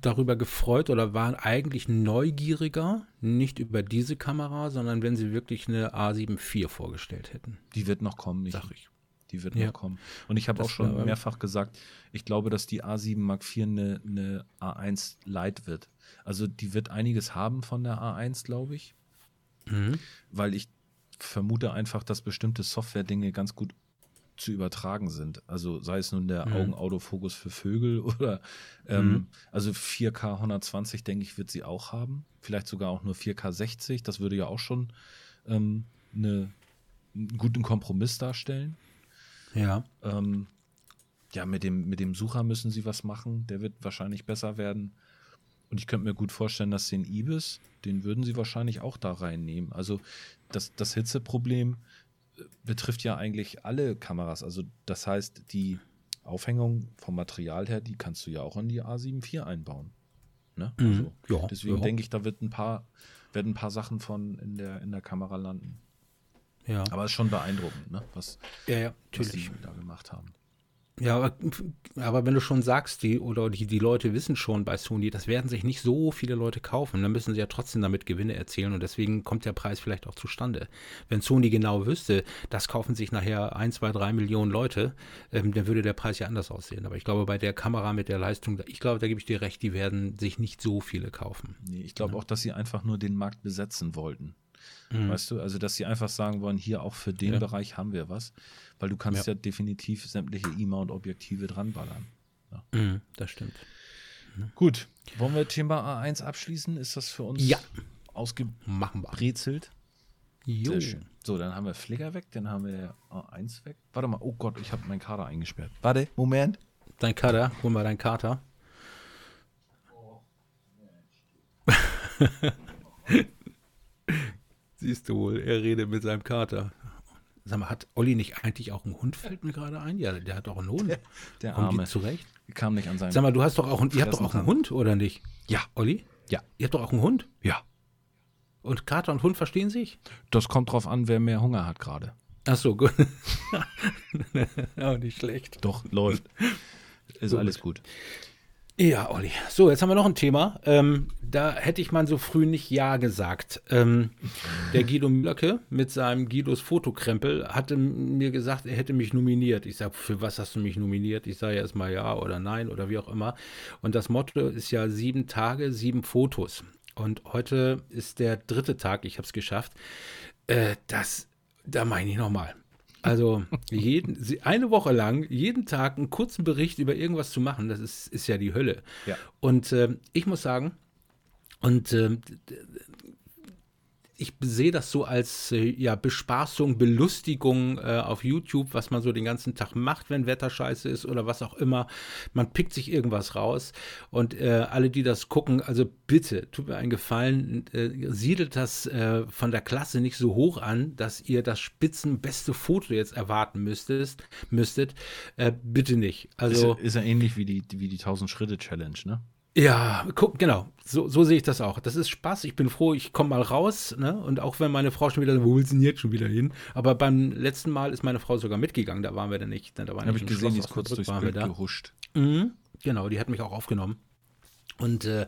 darüber gefreut oder war eigentlich neugieriger, nicht über diese Kamera, sondern wenn sie wirklich eine A7 IV vorgestellt hätten. Die wird noch kommen, nicht? Sag ich. Die wird ja. noch kommen. Und ich habe auch schon mehrfach gesagt, ich glaube, dass die A7 Mark IV eine, eine A1 Lite wird. Also die wird einiges haben von der A1, glaube ich. Mhm. Weil ich vermute einfach, dass bestimmte Software-Dinge ganz gut zu übertragen sind. Also sei es nun der mhm. Augenautofokus für Vögel oder ähm, mhm. also 4K 120, denke ich, wird sie auch haben. Vielleicht sogar auch nur 4K 60. Das würde ja auch schon ähm, eine, einen guten Kompromiss darstellen. Ja. Ähm, ja, mit dem, mit dem Sucher müssen sie was machen. Der wird wahrscheinlich besser werden. Und ich könnte mir gut vorstellen, dass den Ibis, den würden sie wahrscheinlich auch da reinnehmen. Also das, das Hitzeproblem äh, betrifft ja eigentlich alle Kameras. Also das heißt, die Aufhängung vom Material her, die kannst du ja auch in die A7 IV einbauen. Ne? Mhm. Also, ja, deswegen ja. denke ich, da wird ein paar, werden ein paar Sachen von in der, in der Kamera landen. Ja. Aber es ist schon beeindruckend, ne? was, ja, ja, was die da gemacht haben. Ja, aber, aber, wenn du schon sagst, die oder die, die Leute wissen schon bei Sony, das werden sich nicht so viele Leute kaufen. Dann müssen sie ja trotzdem damit Gewinne erzielen und deswegen kommt der Preis vielleicht auch zustande. Wenn Sony genau wüsste, das kaufen sich nachher ein, zwei, drei Millionen Leute, ähm, dann würde der Preis ja anders aussehen. Aber ich glaube, bei der Kamera mit der Leistung, ich glaube, da gebe ich dir recht, die werden sich nicht so viele kaufen. Nee, ich glaube ja. auch, dass sie einfach nur den Markt besetzen wollten. Mhm. Weißt du, also dass sie einfach sagen wollen, hier auch für den ja. Bereich haben wir was, weil du kannst ja, ja definitiv sämtliche E-Mount-Objektive dranballern. Ja. Mhm, das stimmt. Mhm. Gut, wollen wir Thema A1 abschließen? Ist das für uns ja. ausgebrezelt? Jo. Sehr schön. So, dann haben wir Flickr weg, dann haben wir A1 weg. Warte mal, oh Gott, ich habe meinen Kader eingesperrt. Warte, Moment. Dein Kader, hol mal deinen Kater. Oh. Siehst du wohl, er redet mit seinem Kater. Sag mal, hat Olli nicht eigentlich auch einen Hund, fällt mir gerade ein? Ja, der hat auch einen Hund. Der die Arme zurecht? kam nicht an seinen. Sag mal, du hast doch auch, einen- ihr habt doch auch einen Hund, oder nicht? Ja. Olli? Ja. Ihr habt doch auch einen Hund? Ja. Und Kater und Hund verstehen sich? Das kommt drauf an, wer mehr Hunger hat gerade. Ach so, gut. Auch nicht schlecht. Doch, läuft. Ist Gut. alles gut. Ja, Olli. So, jetzt haben wir noch ein Thema. Ähm, da hätte ich mal so früh nicht Ja gesagt. Ähm, der Guido Müllerke mit seinem Guidos Fotokrempel hatte mir gesagt, er hätte mich nominiert. Ich sage, für was hast du mich nominiert? Ich sage erst mal Ja oder Nein oder wie auch immer. Und das Motto ist ja sieben Tage, sieben Fotos. Und heute ist der dritte Tag, ich habe es geschafft. Äh, das, da meine ich nochmal. Also jeden, eine Woche lang, jeden Tag einen kurzen Bericht über irgendwas zu machen, das ist, ist ja die Hölle. Ja. Und ähm, ich muss sagen, und d- ich sehe das so als äh, ja, Bespaßung, Belustigung äh, auf YouTube, was man so den ganzen Tag macht, wenn Wetter scheiße ist oder was auch immer. Man pickt sich irgendwas raus und äh, alle, die das gucken, also bitte, tut mir einen Gefallen, äh, siedelt das äh, von der Klasse nicht so hoch an, dass ihr das spitzenbeste Foto jetzt erwarten müsstet. müsstet. Äh, bitte nicht. Also ist, ist ja ähnlich wie die, wie die 1000 Schritte Challenge, ne? Ja, guck, genau. So, so sehe ich das auch. Das ist Spaß. Ich bin froh, ich komme mal raus. Ne? Und auch wenn meine Frau schon wieder, wo willst du denn jetzt schon wieder hin? Aber beim letzten Mal ist meine Frau sogar mitgegangen. Da waren wir dann nicht. Da war Habe nicht ich gesehen, die ist kurz durchs waren Bild gehuscht. Mhm, genau, die hat mich auch aufgenommen. Und äh,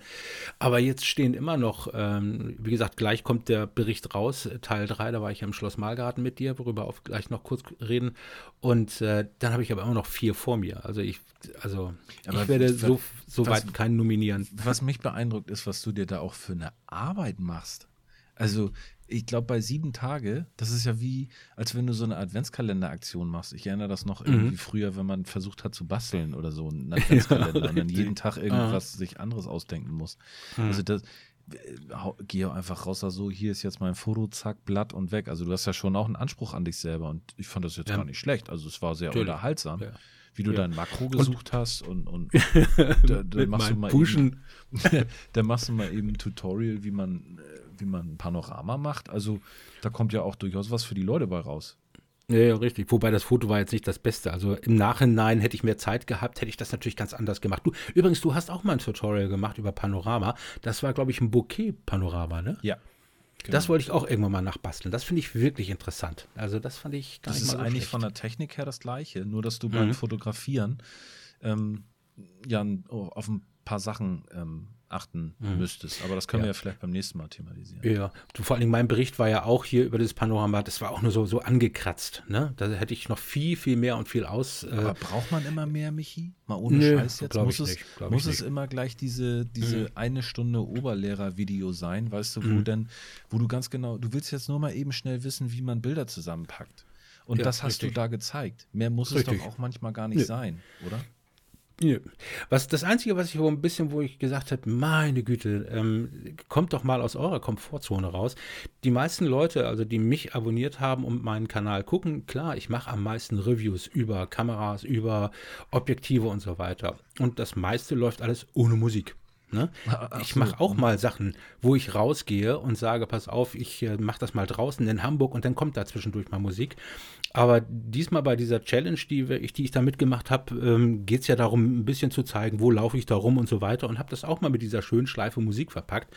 aber jetzt stehen immer noch, ähm, wie gesagt, gleich kommt der Bericht raus, Teil 3, da war ich ja im Schloss Malgarten mit dir, worüber auch gleich noch kurz reden. Und äh, dann habe ich aber immer noch vier vor mir. Also ich, also Aber ich werde w- so, so was- weit keinen nominieren. Was mich beeindruckt ist, was du dir da auch für eine Arbeit machst. Also, ich glaube, bei sieben Tage, das ist ja wie, als wenn du so eine Adventskalenderaktion machst. Ich erinnere das noch irgendwie früher, wenn man versucht hat zu basteln oder so, einen Adventskalender und dann jeden Tag irgendwas sich anderes ausdenken muss. Also, das. äh, hau- Geh einfach raus, da so, hier ist jetzt mein Foto, zack, Blatt und weg. Also du hast ja schon auch einen Anspruch an dich selber und ich fand das jetzt Ja. gar nicht schlecht. Also es war sehr Natürlich. unterhaltsam, Ja. Wie du Ja. dein Makro gesucht hast und, und da, da machst du mal Pushen. eben, da machst du mal eben ein Tutorial, wie man, äh, wie man ein Panorama macht. Also da kommt ja auch durchaus was für die Leute bei raus. Ja, ja, richtig. Wobei das Foto war jetzt nicht das Beste. Also im Nachhinein hätte ich mehr Zeit gehabt, hätte ich das natürlich ganz anders gemacht. Du, übrigens, du hast auch mal ein Tutorial gemacht über Panorama. Das war, glaube ich, ein Bouquet-Panorama, ne? Ja. Das wollte ich auch irgendwann mal nachbasteln. Das finde ich wirklich interessant. Also das fand ich gar Das ist mal so eigentlich schlecht. von der Technik her das gleiche, nur dass du Mhm. beim Fotografieren ähm, ja oh, auf ein paar Sachen ähm, achten müsstest. Aber das können Mhm. Ja. wir ja vielleicht beim nächsten Mal thematisieren. Ja, du, vor allem mein Bericht war ja auch hier über das Panorama, das war auch nur so, so angekratzt. Ne? Da hätte ich noch viel, viel mehr und viel aus. Äh, Aber braucht man immer mehr, Michi? Mal ohne Nö, Scheiß jetzt? Muss ich es, nicht, muss es immer gleich diese, diese eine Stunde Oberlehrer-Video sein, weißt du, wo denn, wo du ganz genau, du willst jetzt nur mal eben schnell wissen, wie man Bilder zusammenpackt. Und Ja, das hast richtig. du da gezeigt. Mehr muss Richtig. es doch auch manchmal gar nicht Nö. sein, oder? Nö. Was das Einzige, was ich wo ein bisschen, wo ich gesagt habe, meine Güte, ähm, kommt doch mal aus eurer Komfortzone raus. Die meisten Leute, also die mich abonniert haben und meinen Kanal gucken, klar, ich mache am meisten Reviews über Kameras, über Objektive und so weiter. Und das meiste läuft alles ohne Musik. Ne? Ach Ich mache auch mal Sachen, wo ich rausgehe und sage, pass auf, ich äh, mache das mal draußen in Hamburg und dann kommt da zwischendurch mal Musik. Aber diesmal bei dieser Challenge, die, ich, die ich da mitgemacht habe, ähm, geht es ja darum, ein bisschen zu zeigen, wo laufe ich da rum und so weiter und habe das auch mal mit dieser schönen Schleife Musik verpackt.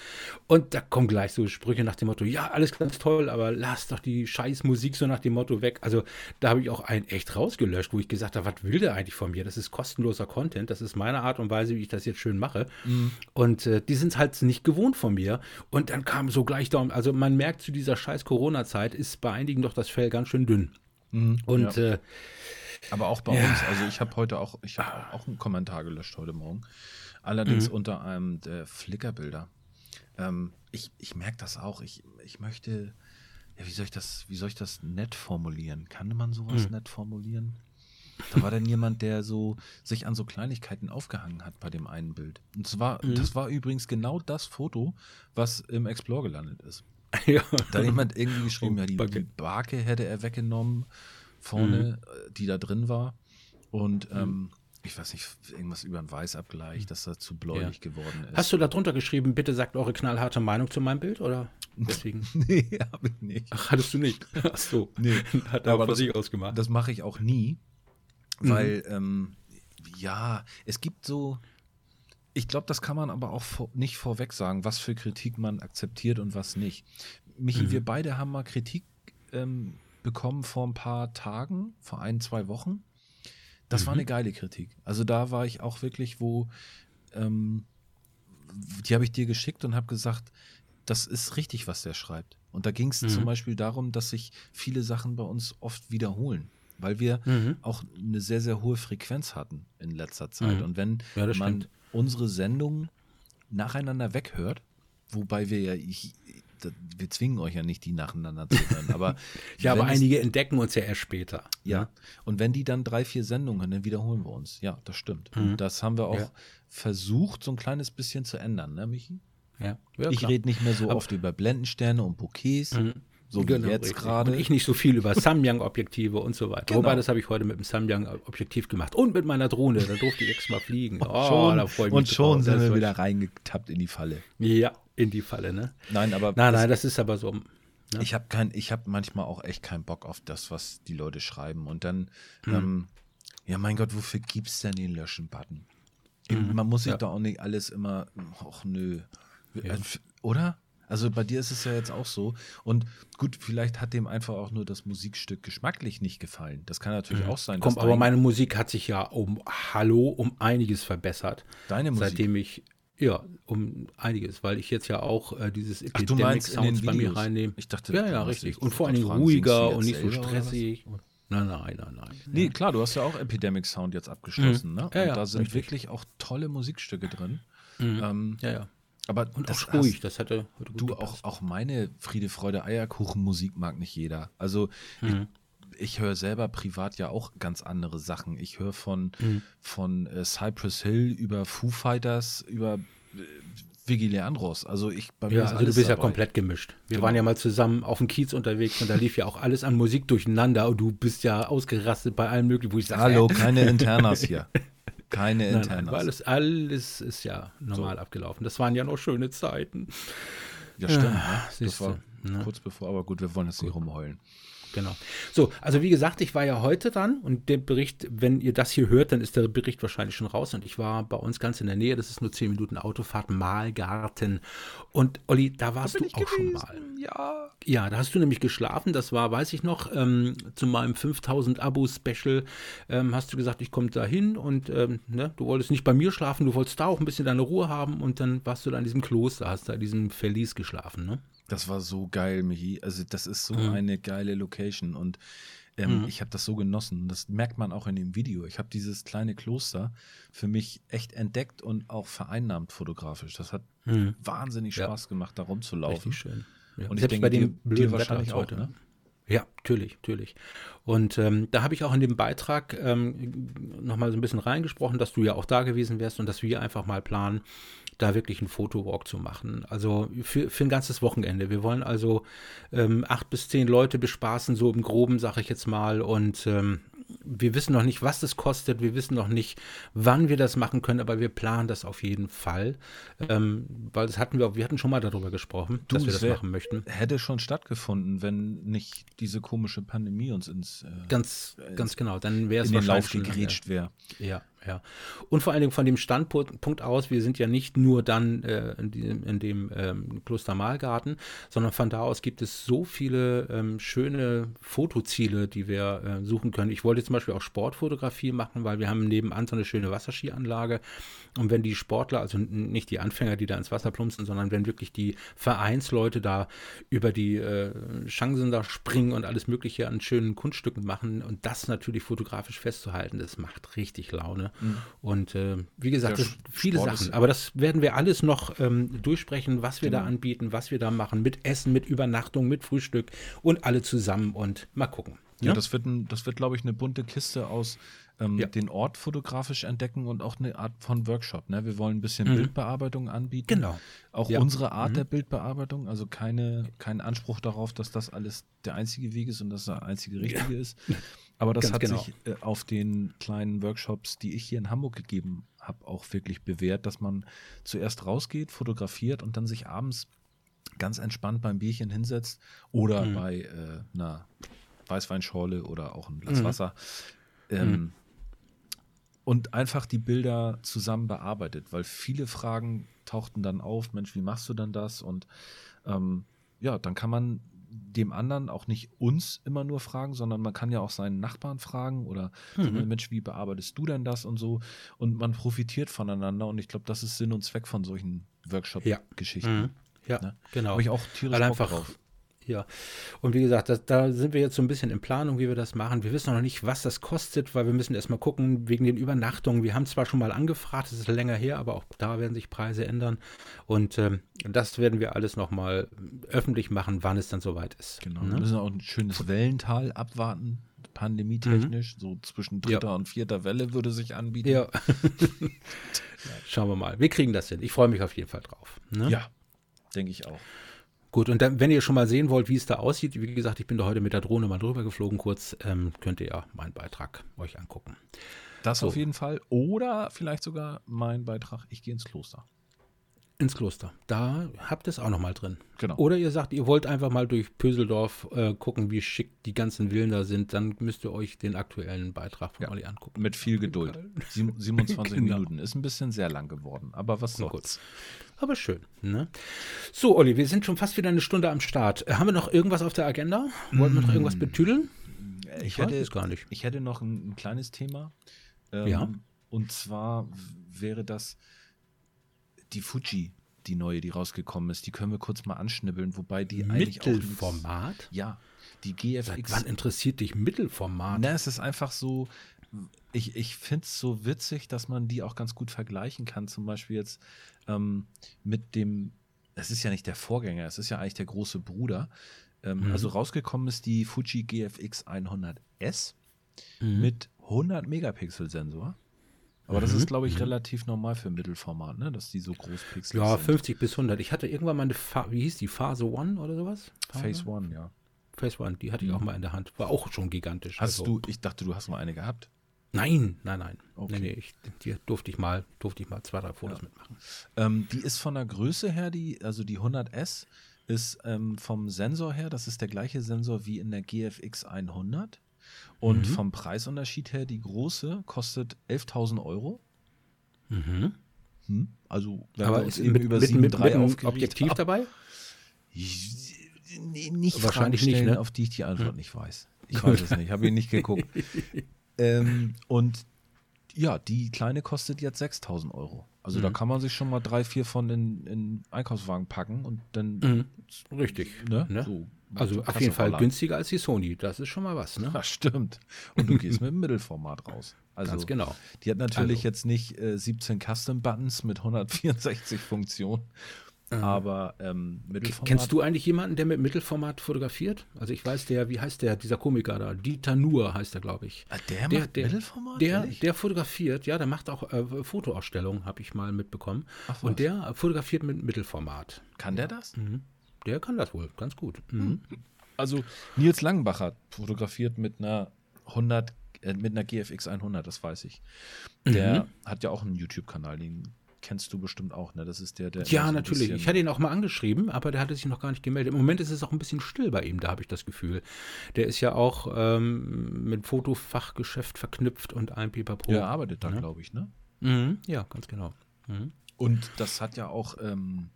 Und da kommen gleich so Sprüche nach dem Motto, ja, alles ganz toll, aber lass doch die scheiß Musik so nach dem Motto weg. Also da habe ich auch einen echt rausgelöscht, wo ich gesagt habe, was will der eigentlich von mir? Das ist kostenloser Content, das ist meine Art und Weise, wie ich das jetzt schön mache. Und äh, die sind halt nicht gewohnt von mir. Und dann kam so gleich da, also man merkt zu dieser scheiß Corona-Zeit ist bei einigen doch das Fell ganz schön dünn. Und ja. äh, Aber auch bei uns, also ich habe heute auch, ich habe auch einen Kommentar gelöscht heute Morgen. Allerdings Mhm. unter einem der Flickr-Bilder. Ähm, ich ich merke das auch. Ich, ich möchte, ja, wie soll ich das, wie soll ich das nett formulieren? Kann man sowas Mhm. nett formulieren? Da war dann jemand, der so sich an so Kleinigkeiten aufgehangen hat bei dem einen Bild. Und zwar, Mhm. das war übrigens genau das Foto, was im Explore gelandet ist. ja. Da hat jemand irgendwie geschrieben, Oh, ja, die, Backe. die Barke hätte er weggenommen, vorne, Mhm. äh, die da drin war. Und ähm, ich weiß nicht, irgendwas über einen Weißabgleich, dass er zu bläulich geworden ist. Hast du da drunter geschrieben, bitte sagt eure knallharte Meinung zu meinem Bild oder deswegen? nee, habe ich nicht. Ach, hattest du nicht? Ach so. Nee. Hat er Aber das- sich ausgemacht. Das mache ich auch nie, weil, ähm, ja, es gibt so, ich glaube, das kann man aber auch vor, nicht vorweg sagen, was für Kritik man akzeptiert und was nicht. Michi, wir beide haben mal Kritik ähm, bekommen vor ein paar Tagen, vor ein, zwei Wochen. Das war eine geile Kritik. Also da war ich auch wirklich, wo, ähm, die habe ich dir geschickt und habe gesagt, das ist richtig, was der schreibt. Und da ging es zum Beispiel darum, dass sich viele Sachen bei uns oft wiederholen, weil wir Mhm. auch eine sehr, sehr hohe Frequenz hatten in letzter Zeit. Mhm. Und wenn Ja, man stimmt. unsere Sendung nacheinander weghört, wobei wir ja, ich, wir zwingen euch ja nicht, die nacheinander zu hören, aber Ja, aber es- einige entdecken uns ja erst später. ja, und wenn die dann drei, vier Sendungen haben, dann wiederholen wir uns. Ja, das stimmt. Und das haben wir auch Mhm. Ja. versucht, so ein kleines bisschen zu ändern, ne, Michi? Ja, ja ich rede nicht mehr so oft über Blendensterne und Bouquets, so wie Genau, jetzt richtig. gerade. Und ich nicht so viel über Samyang-Objektive und so weiter. Genau. Wobei, das habe ich heute mit dem Samyang-Objektiv gemacht. Und mit meiner Drohne. Da durfte ich extra mal fliegen. Oh, schon, da freue ich mich und schon drauf. sind wir wieder reingetappt in die Falle. Ja, in die Falle, ne? Nein, aber Nein, nein, das ist aber so. Ja. Ich habe kein, ich habe manchmal auch echt keinen Bock auf das, was die Leute schreiben. Und dann, Mhm. ähm, ja, mein Gott, wofür gibt's denn den Löschen-Button? Man muss sich Mhm. Ja. da auch nicht alles immer, ach nö, Äh, oder? Also bei dir ist es ja jetzt auch so. Und gut, vielleicht hat dem einfach auch nur das Musikstück geschmacklich nicht gefallen. Das kann natürlich auch sein. Mhm. Kommt, aber meine Musik hat sich ja um Hallo um einiges verbessert. Deine Musik? Seitdem ich, ja, um einiges, weil ich jetzt ja auch äh, dieses Ach, du meinst in den Sounds bei mir reinnehme. Ich dachte, ja, ja, richtig. Und vor du ruhiger und nicht so stressig. Nein, nein, nein, nein. Nee, klar, du hast ja auch Epidemic Sound jetzt abgeschlossen, ne? Ja, Und ja, da sind richtig. wirklich auch tolle Musikstücke drin. Ähm, Ja, ja. Aber Und das auch ruhig, das hatte gut Du, gepasst. auch, auch meine Friede, Freude, Eierkuchen Musik mag nicht jeder. Also ich, ich höre selber privat ja auch ganz andere Sachen. Ich höre von, von äh, Cypress Hill über Foo Fighters, über äh, Viggy Leandros. Also ich bei mir Ja, also du bist ja dabei. komplett gemischt. Wir Genau. waren ja mal zusammen auf dem Kiez unterwegs und da lief ja auch alles an Musik durcheinander und du bist ja ausgerastet bei allem möglichen, wo ich sage, Hallo, keine Internas hier. Keine nein, nein, weil alles, alles ist ja normal abgelaufen. Das waren ja noch schöne Zeiten. ja, stimmt. Ne? Das siehste, war ne? kurz bevor, aber gut, wir wollen jetzt nicht rumheulen. Genau. So, also wie gesagt, ich war ja heute dran und der Bericht, wenn ihr das hier hört, dann ist der Bericht wahrscheinlich schon raus und ich war bei uns ganz in der Nähe, das ist nur 10 Minuten Autofahrt, Malgarten. Und Olli, da warst du auch schon mal. Ja. Ja, da hast du nämlich geschlafen, das war, weiß ich noch, ähm, zu meinem 5000 Abo-Special ähm, hast du gesagt, ich komme da hin und ähm, ne, du wolltest nicht bei mir schlafen, du wolltest da auch ein bisschen deine Ruhe haben und dann warst du da in diesem Kloster, hast da in diesem Verlies geschlafen, ne? Das war so geil, Michi. Also das ist so Mhm. eine geile Location und ähm, ich habe das so genossen. Das merkt man auch in dem Video. Ich habe dieses kleine Kloster für mich echt entdeckt und auch vereinnahmt fotografisch. Das hat wahnsinnig Mhm. Ja. Spaß gemacht, da rumzulaufen. Richtig schön. Ja. Und ich Selbst denke, bei dem dir- dir wahrscheinlich auch, heute, ne? Ja, natürlich, natürlich. Und ähm, da habe ich auch in dem Beitrag ähm, nochmal so ein bisschen reingesprochen, dass du ja auch da gewesen wärst und dass wir einfach mal planen, da wirklich einen Fotowalk zu machen. Also für, für ein ganzes Wochenende. Wir wollen also ähm, acht bis zehn Leute bespaßen, so im Groben, sage ich jetzt mal. Und ähm, wir wissen noch nicht, was das kostet. Wir wissen noch nicht, wann wir das machen können, aber wir planen das auf jeden Fall. Ähm, weil das hatten wir auch, wir hatten schon mal darüber gesprochen, Du, dass wir das wär- machen möchten. Hätte schon stattgefunden, wenn nicht diese komische Pandemie uns ins, äh, Ganz, ganz genau. Dann wäre es in den wahrscheinlich Lauf gegrätscht wäre. Ja, ja. Und vor allen Dingen von dem Standpunkt Punkt aus, wir sind ja nicht nur dann äh, in, diesem, in dem ähm, Kloster Malgarten, sondern von da aus gibt es so viele ähm, schöne Fotoziele, die wir äh, suchen können. Ich wollte zum Beispiel auch Sportfotografie machen, weil wir haben nebenan so eine schöne Wasserskianlage. Und wenn die Sportler, also nicht die Anfänger, die da ins Wasser plumpsen, sondern wenn wirklich die Vereinsleute da über die äh, Chancen da springen und alles Mögliche an schönen Kunststücken machen und das natürlich fotografisch festzuhalten, das macht richtig Laune. Und äh, wie gesagt, das sind viele Sport Sachen. Aber das werden wir alles noch ähm, durchsprechen, was wir da Genau. anbieten, was wir da machen, mit Essen, mit Übernachtung, mit Frühstück und alle zusammen und mal gucken. Ja, ne? das wird, ein, das wird glaube ich, eine bunte Kiste aus ähm, Ja. den Ort fotografisch entdecken und auch eine Art von Workshop. Ne? Wir wollen ein bisschen Bildbearbeitung anbieten. Genau. Auch Ja. Mhm. unsere Art der Bildbearbeitung, also keine, kein Anspruch darauf, dass das alles der einzige Weg ist und dass der einzige richtige ist. Aber das Ganz hat genau. sich äh, auf den kleinen Workshops, die ich hier in Hamburg gegeben habe, auch wirklich bewährt, dass man zuerst rausgeht, fotografiert und dann sich abends ganz entspannt beim Bierchen hinsetzt oder Mhm. bei äh, einer Weißweinschorle oder auch ein Glas Mhm. Wasser ähm, und einfach die Bilder zusammen bearbeitet, weil viele Fragen tauchten dann auf, Mensch, wie machst du denn das? Und ähm, ja, dann kann man dem anderen auch nicht uns immer nur fragen, sondern man kann ja auch seinen Nachbarn fragen oder Mhm. Mensch, wie bearbeitest du denn das und so? Und man profitiert voneinander und ich glaube, das ist Sinn und Zweck von solchen Ja. Workshop-Geschichten. Mhm. Ja, Ne? genau. Habe ich auch tierisch Weil einfach, drauf. Ja. Und wie gesagt, das, da sind wir jetzt so ein bisschen in Planung, wie wir das machen. Wir wissen noch nicht, was das kostet, weil wir müssen erstmal gucken, wegen den Übernachtungen. Wir haben zwar schon mal angefragt, es ist länger her, aber auch da werden sich Preise ändern. Und ähm, das werden wir alles nochmal öffentlich machen, wann es dann soweit ist. Genau. Wir Ne? müssen auch ein schönes Wellental abwarten, pandemietechnisch. So zwischen dritter und vierter Welle würde sich anbieten. Ja. Schauen wir mal. Wir kriegen das hin. Ich freue mich auf jeden Fall drauf. Ne? Ja, denke ich auch. Gut, und dann, wenn ihr schon mal sehen wollt, wie es da aussieht, wie gesagt, ich bin da heute mit der Drohne mal drüber geflogen kurz, ähm, könnt ihr ja meinen Beitrag euch angucken. Das So. auf jeden Fall. Oder vielleicht sogar mein Beitrag, ich gehe ins Kloster. Ins Kloster. Da habt ihr es auch noch mal drin. Genau. Oder ihr sagt, ihr wollt einfach mal durch Pöseldorf äh, gucken, wie schick die ganzen Villen da sind, dann müsst ihr euch den aktuellen Beitrag von Ja. Olli angucken. Mit viel Geduld. Sieb- 27 Genau. Minuten. Ist ein bisschen sehr lang geworden. Aber was soll's. Aber schön. Ne? So, Olli, wir sind schon fast wieder eine Stunde am Start. Äh, haben wir noch irgendwas auf der Agenda? Wollten wir noch irgendwas betüdeln? Ich weiß hätte, es gar nicht. ich hätte noch ein, ein kleines Thema. Ähm, Ja. Und zwar wäre das die Fuji, die neue, die rausgekommen ist. Die können wir kurz mal anschnibbeln, wobei die eigentlich auch. nichts- Mittelformat? Ja, die Seit GFX. wann interessiert dich Mittelformat? Na, es ist einfach so, ich, ich finde es so witzig, dass man die auch ganz gut vergleichen kann. Zum Beispiel jetzt ähm, mit dem, es ist ja nicht der Vorgänger, es ist ja eigentlich der große Bruder. Ähm, Mhm. Also rausgekommen ist die Fuji GFX 100S Mhm. mit 100 Megapixel Sensor. Aber das Mhm. ist, glaube ich, relativ normal für Mittelformat, ne? dass die so groß pixelig Ja, sind. 50 bis 100. Ich hatte irgendwann mal eine, Fa wie hieß die, Phase One oder sowas? Phase One, ja. Phase One, die hatte ich auch mal in der Hand. War auch schon gigantisch. Hast Also- du, ich dachte, du hast mal eine gehabt. Nein, nein, nein. Okay. Nee, nee, ich, die durfte ich mal, durfte ich mal zwei, drei Fotos Ja. mitmachen. Ähm, die ist von der Größe her, die, also die 100S ist ähm, vom Sensor her, das ist der gleiche Sensor wie in der GFX 100. Und Mhm. vom Preisunterschied her, die große kostet 11.000 Euro. Mhm. Hm? Also, wenn Aber wir uns eben mit, über mit, mit, 7.3 mit einem aufgeregt Objektiv haben. dabei? Ich- Nee, nicht Wahrscheinlich Fragen nicht, ne? auf die ich die Antwort nicht weiß. Ich weiß es nicht, habe ihn nicht geguckt. ähm, und ja, die kleine kostet jetzt 6000 Euro. Also da Mhm. kann man sich schon mal drei, vier von in, in Einkaufswagen packen und dann, Mhm. Richtig. ne? Ne? So, Also so auf jeden Fall günstiger als die Sony. Das ist schon mal was, ne? Ja, stimmt. Und du gehst mit dem Mittelformat raus. Also, Ganz genau. Die hat natürlich Also. jetzt nicht äh, 17 Custom-Buttons mit 164 Funktionen, aber ähm, Mittelformat. Kennst du eigentlich jemanden, der mit Mittelformat fotografiert? Also ich weiß, der, wie heißt der, dieser Komiker da? Dieter Nuhr heißt er, glaube ich. Ah, der, Der- macht der- Mittelformat? Der, Ehrlich? der fotografiert, ja, der macht auch äh, Fotoausstellungen, habe ich mal mitbekommen. Ach. Und der fotografiert mit Mittelformat. Kann der das? Der kann das wohl, ganz gut. Mhm. Also Nils Langenbacher fotografiert mit einer 100, äh, mit einer GFX 100, das weiß ich. Der hat ja auch einen YouTube-Kanal, den kennst du bestimmt auch, ne? Das ist der, der. Ja, so natürlich. Ich hatte ihn auch mal angeschrieben, aber der hatte sich noch gar nicht gemeldet. Im Moment ist es auch ein bisschen still bei ihm, da habe ich das Gefühl. Der ist ja auch ähm, mit Fotofachgeschäft verknüpft und ein Pipapo. Ja, arbeitet da, Ja. glaube ich, ne? Mhm. Ja, ganz genau. Mhm. Und das hat ja auch ähm,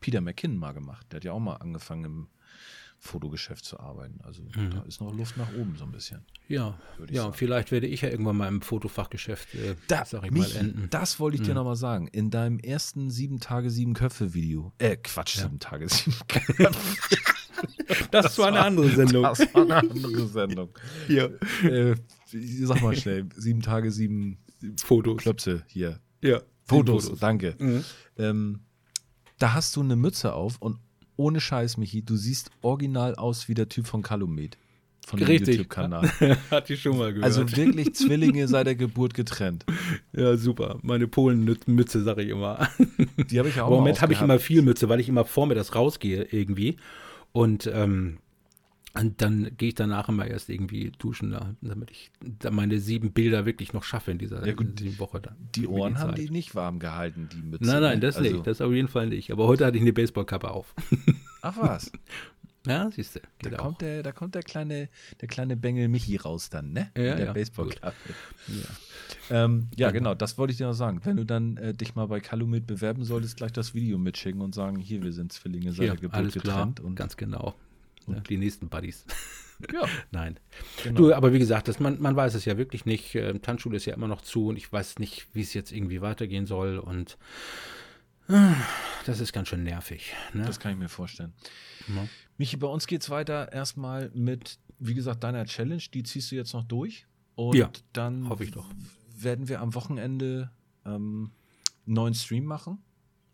Peter McKinnon mal gemacht. Der hat ja auch mal angefangen im Fotogeschäft zu arbeiten. Also Mhm. da ist noch Luft nach oben so ein bisschen. Ja, ja, sagen. vielleicht werde ich ja irgendwann mal im Fotofachgeschäft, äh, sag ich mal, Michi, enden. das wollte ich Mhm. dir noch mal sagen. In deinem ersten sieben Tage, sieben Köpfe Video. Äh, Quatsch, sieben Tage, sieben Köpfe. Das, war eine andere Sendung. Das war eine andere Sendung. Ja. äh, sag mal schnell, sieben Tage, sieben Fotos. Klöpse hier. Ja. Fotos, Fotos. danke. Mhm. Ähm, da hast du eine Mütze auf und ohne Scheiß, Michi, du siehst original aus wie der Typ von Kalumet. Von dem. YouTube-Kanal. Hat die schon mal gehört. Also wirklich Zwillinge seit der Geburt getrennt. ja, super. Meine Polen-Mütze, sage ich immer. Die habe ich ja auch im Moment habe ich immer viel Mütze, weil ich immer vor mir das rausgehe irgendwie. Und ähm, Und dann gehe ich danach immer erst irgendwie duschen, da- damit ich meine sieben Bilder wirklich noch schaffe in dieser Ja, gut, sieben Woche. Da. Die Ohren haben die nicht warm gehalten, die Mütze. Nein, nein, ne? das Also- nicht. Das auf jeden Fall nicht. Aber heute hatte ich eine Baseballkappe auf. Ach was. Ja, siehst du. Da Geht kommt, der, da kommt der kleine, der kleine Bengel Michi raus dann, ne? Ja, Mit der ja, Baseballklappe. Ja. Ähm, ja, genau, das wollte ich dir noch sagen. Wenn du dann äh, dich mal bei Calumet bewerben solltest, gleich das Video mitschicken und sagen, hier, wir sind Zwillinge Hier, der Geburt getrennt. Und, ganz genau. Ja, die nächsten Buddies. ja, Nein. Genau. Du, aber wie gesagt, das, man, man weiß es ja wirklich nicht. Ähm, Tanzschule ist ja immer noch zu und ich weiß nicht, wie es jetzt irgendwie weitergehen soll. Und äh, das ist ganz schön nervig. Ne? das kann ich mir vorstellen. Ja. Michi, bei uns geht's weiter erstmal mit, wie gesagt, deiner Challenge. Die ziehst du jetzt noch durch. Und Ja, dann hoffe ich doch. werden wir am Wochenende ähm, einen neuen Stream machen.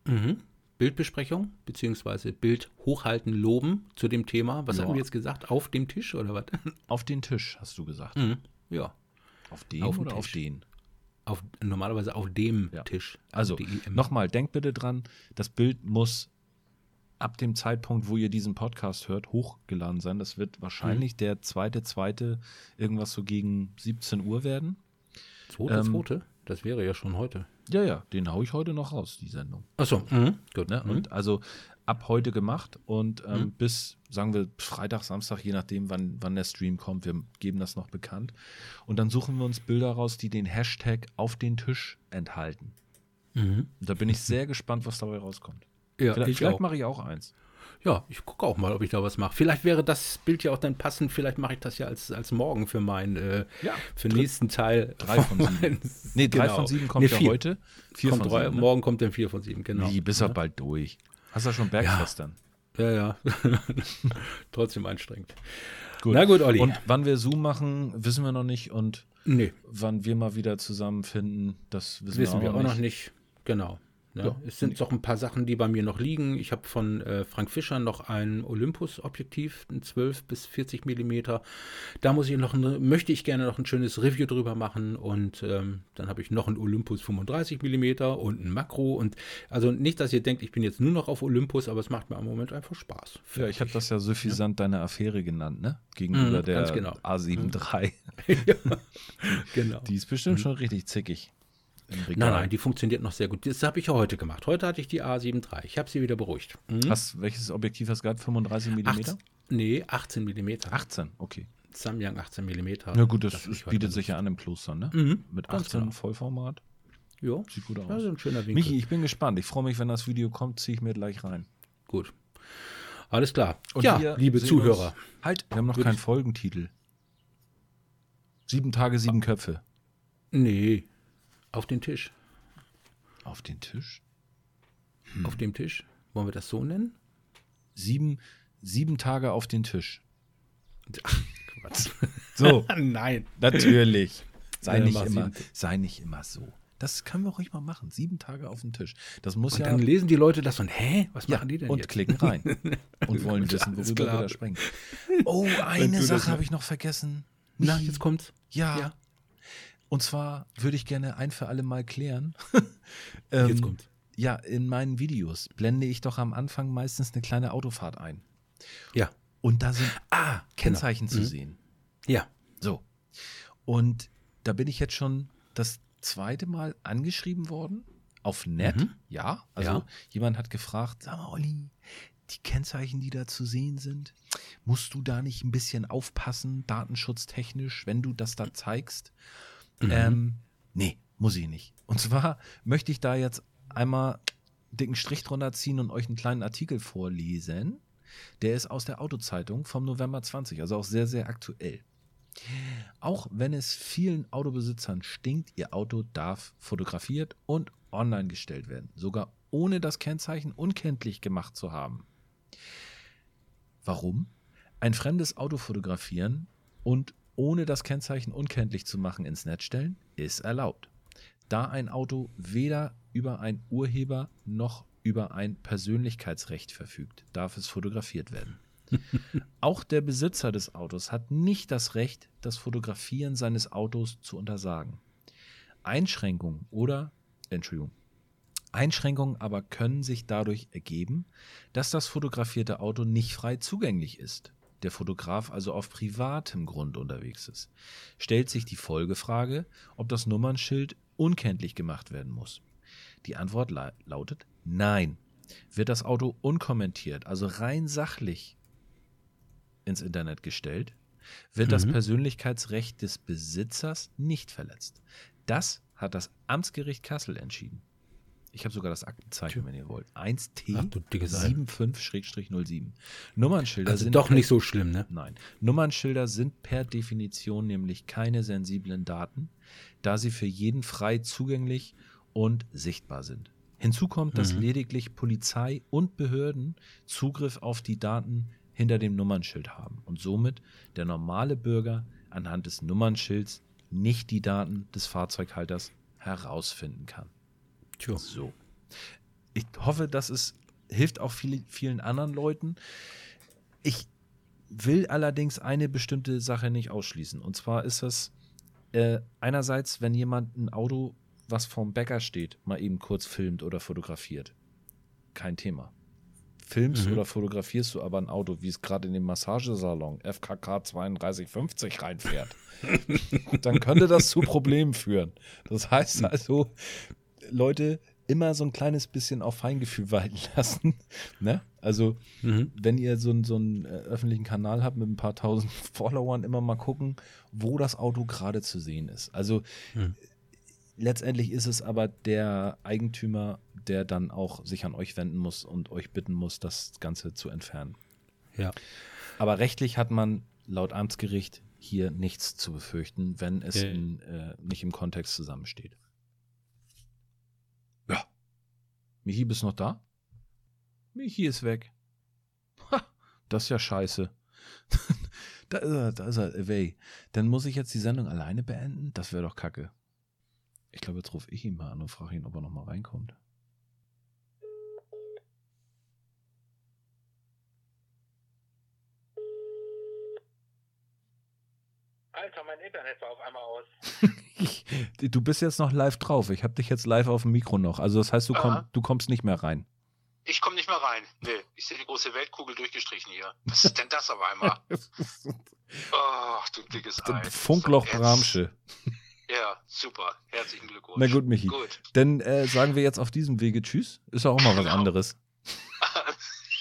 Mhm. Bildbesprechung, beziehungsweise Bild hochhalten, loben zu dem Thema. Was Ja. haben wir jetzt gesagt? Auf dem Tisch oder was? Auf den Tisch, hast du gesagt. Mhm. Ja. Auf den Auf oder auf Tisch. den? Auf, normalerweise auf dem Ja. Tisch. Also, nochmal, denkt bitte dran, das Bild muss ab dem Zeitpunkt, wo ihr diesen Podcast hört, hochgeladen sein. Das wird wahrscheinlich der zweite, zweite, irgendwas so gegen 17 Uhr werden. Zweite, ähm, zweite? Das wäre ja schon heute. Ja, ja, den haue ich heute noch raus, die Sendung. Achso, mhm. gut. Ne? Mhm. Und also ab heute gemacht und ähm, bis, sagen wir, Freitag, Samstag, je nachdem, wann, wann der Stream kommt, wir geben das noch bekannt. Und dann suchen wir uns Bilder raus, die den Hashtag auf den Tisch enthalten. Mhm. Da bin ich sehr gespannt, was dabei rauskommt. Ja, vielleicht ich vielleicht mache ich auch eins. Ja, ich gucke auch mal, ob ich da was mache. Vielleicht wäre das Bild ja auch dann passend. Vielleicht mache ich das ja als, als morgen für meinen äh, Ja, für den nächsten Teil. Drei von sieben. Nee, drei genau. von sieben kommt Nee, ja vier. heute. Vier kommt von drei, sieben. Ne? Morgen kommt dann vier von sieben, genau. Wie, bist du bald durch. Hast du schon Bergfest dann? Ja, ja. Trotzdem anstrengend. Gut. Na gut, Olli. Und wann wir Zoom machen, wissen wir noch nicht. Und nee, wann wir mal wieder zusammenfinden, das wissen, wissen wir auch, noch nicht. nicht. Genau. Ja, Ja. Es sind doch ein paar Sachen, die bei mir noch liegen. Ich habe von äh, Frank Fischer noch ein Olympus-Objektiv, ein 12 bis 40 Millimeter. Da muss ich noch ein, möchte ich gerne noch ein schönes Review drüber machen. Und ähm, dann habe ich noch ein Olympus 35 Millimeter und ein Makro. Und also nicht, dass ihr denkt, ich bin jetzt nur noch auf Olympus, aber es macht mir im Moment einfach Spaß. Ja, ich habe das ja suffisant deine Affäre genannt, ne? Gegenüber Mhm, der genau. A7 III. ja, genau. Die ist bestimmt schon richtig zickig. Im Regal. Nein, nein, die funktioniert noch sehr gut. Das habe ich ja heute gemacht. Heute hatte ich die A7 III. Ich habe sie wieder beruhigt. Mhm. Hast, welches Objektiv hast du gehabt? 35 mm? 18, nee, 18 Millimeter. 18, okay. Samyang 18 Millimeter. Na gut, das, das bietet sich ja an im Kloster, ne? Mhm, Mit ganz 18 genau. Vollformat. Ja, Sieht gut aus. das ist ein schöner Winkel. Michi, ich bin gespannt. Ich freue mich, wenn das Video kommt, ziehe ich mir gleich rein. Gut. Alles klar. Und ja, liebe Zuhörer. Uns, halt, wir haben noch keinen Folgentitel. Sieben Tage, sieben Köpfe. Nee, auf den Tisch. Auf den Tisch? Auf dem Tisch. Wollen wir das so nennen? Sieben, sieben Tage auf den Tisch. Quatsch. So, Nein. natürlich. Sei, Ja, nicht immer, sei nicht immer so. Das können wir ruhig mal machen. Sieben Tage auf den Tisch. Das muss Und ja. dann lesen die Leute das und, hä? Was ja, machen die denn und jetzt? klicken rein. und wollen wissen, worüber wir da sprechen. Oh, eine Sache habe ich noch vergessen. Na, jetzt kommt's. Ja. Ja. Und zwar würde ich gerne ein für alle Mal klären. ähm, Jetzt kommt's. Ja, in meinen Videos blende ich doch am Anfang meistens eine kleine Autofahrt ein. Ja. Und da sind ah, Kennzeichen zu Mhm. sehen. Ja. So. Und da bin ich jetzt schon das zweite Mal angeschrieben worden. Auf Net. Mhm. Ja. Also Ja. jemand hat gefragt, sag mal, Olli, die Kennzeichen, die da zu sehen sind, musst du da nicht ein bisschen aufpassen, datenschutztechnisch, wenn du das da zeigst? Mhm. Ähm, nee, muss ich nicht. Und zwar möchte ich da jetzt einmal dicken Strich drunter ziehen und euch einen kleinen Artikel vorlesen. Der ist aus der Autozeitung vom November 20, also auch sehr, sehr aktuell. Auch wenn es vielen Autobesitzern stinkt, ihr Auto darf fotografiert und online gestellt werden, sogar ohne das Kennzeichen unkenntlich gemacht zu haben. Warum? Ein fremdes Auto fotografieren und ohne das Kennzeichen unkenntlich zu machen ins Netz stellen, ist erlaubt. Da ein Auto weder über ein Urheber noch über ein Persönlichkeitsrecht verfügt, darf es fotografiert werden. Auch der Besitzer des Autos hat nicht das Recht, das Fotografieren seines Autos zu untersagen. Einschränkungen oder, Entschuldigung, Einschränkungen aber können sich dadurch ergeben, dass das fotografierte Auto nicht frei zugänglich ist. Der Fotograf also auf privatem Grund unterwegs ist, stellt sich die Folgefrage, ob das Nummernschild unkenntlich gemacht werden muss. Die Antwort la lautet Nein. Wird das Auto unkommentiert, also rein sachlich ins Internet gestellt, wird das Mhm. Persönlichkeitsrecht des Besitzers nicht verletzt. Das hat das Amtsgericht Kassel entschieden. Ich habe sogar das Aktenzeichen, wenn ihr wollt. Ach du dickes Ei. 1T75-07. Nummernschilder Also sind doch nicht so schlimm, ne? Nein. Nummernschilder sind per Definition nämlich keine sensiblen Daten, da sie für jeden frei zugänglich und sichtbar sind. Hinzu kommt, dass Mhm. lediglich Polizei und Behörden Zugriff auf die Daten hinter dem Nummernschild haben und somit der normale Bürger anhand des Nummernschilds nicht die Daten des Fahrzeughalters herausfinden kann. Tja. So. Ich hoffe, dass es hilft auch viel, vielen anderen Leuten. Ich will allerdings eine bestimmte Sache nicht ausschließen. Und zwar ist das äh, einerseits, wenn jemand ein Auto, was vorm Bäcker steht, mal eben kurz filmt oder fotografiert. Kein Thema. Filmst Mhm. oder fotografierst du aber ein Auto, wie es gerade in den Massagesalon FKK 3250 reinfährt, dann könnte das zu Problemen führen. Das heißt also, Leute immer so ein kleines bisschen auf Feingefühl walten lassen. Ne? Also, Mhm. wenn ihr so, einen- so einen äh, öffentlichen Kanal habt mit ein paar tausend Followern, immer mal gucken, wo das Auto gerade zu sehen ist. Also, Hm. letztendlich ist es aber der Eigentümer, der dann auch sich an euch wenden muss und euch bitten muss, das Ganze zu entfernen. Ja. Aber rechtlich hat man laut Amtsgericht hier nichts zu befürchten, wenn es Ja. in, äh, nicht im Kontext zusammensteht. Ja. Michi, bist noch da? Michi ist weg. Ha, das ist ja scheiße. da ist er, da ist er, away. Dann muss ich jetzt die Sendung alleine beenden? Das wäre doch kacke. Ich glaube, jetzt rufe ich ihn mal an und frage ihn, ob er noch mal reinkommt. Alter, mein Internet war auf einmal aus. Du bist jetzt noch live drauf. Ich habe dich jetzt live auf dem Mikro noch. Also das heißt, du, komm, du kommst nicht mehr rein. Ich komme nicht mehr rein. Nee, ich sehe die große Weltkugel durchgestrichen hier. Was ist denn das auf einmal? Oh, du dickes Ei. Funkloch So, Bramsche. Ja, super. Herzlichen Glückwunsch. Na gut, Michi. Gut. Dann äh, sagen wir jetzt auf diesem Wege Tschüss. Ist auch mal was Genau. anderes.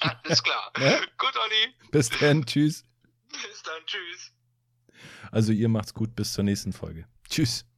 Alles klar. Ja? Gut, Olli. Bis dann. Tschüss. Bis dann. Tschüss. Also ihr macht's gut. Bis zur nächsten Folge. Tschüss.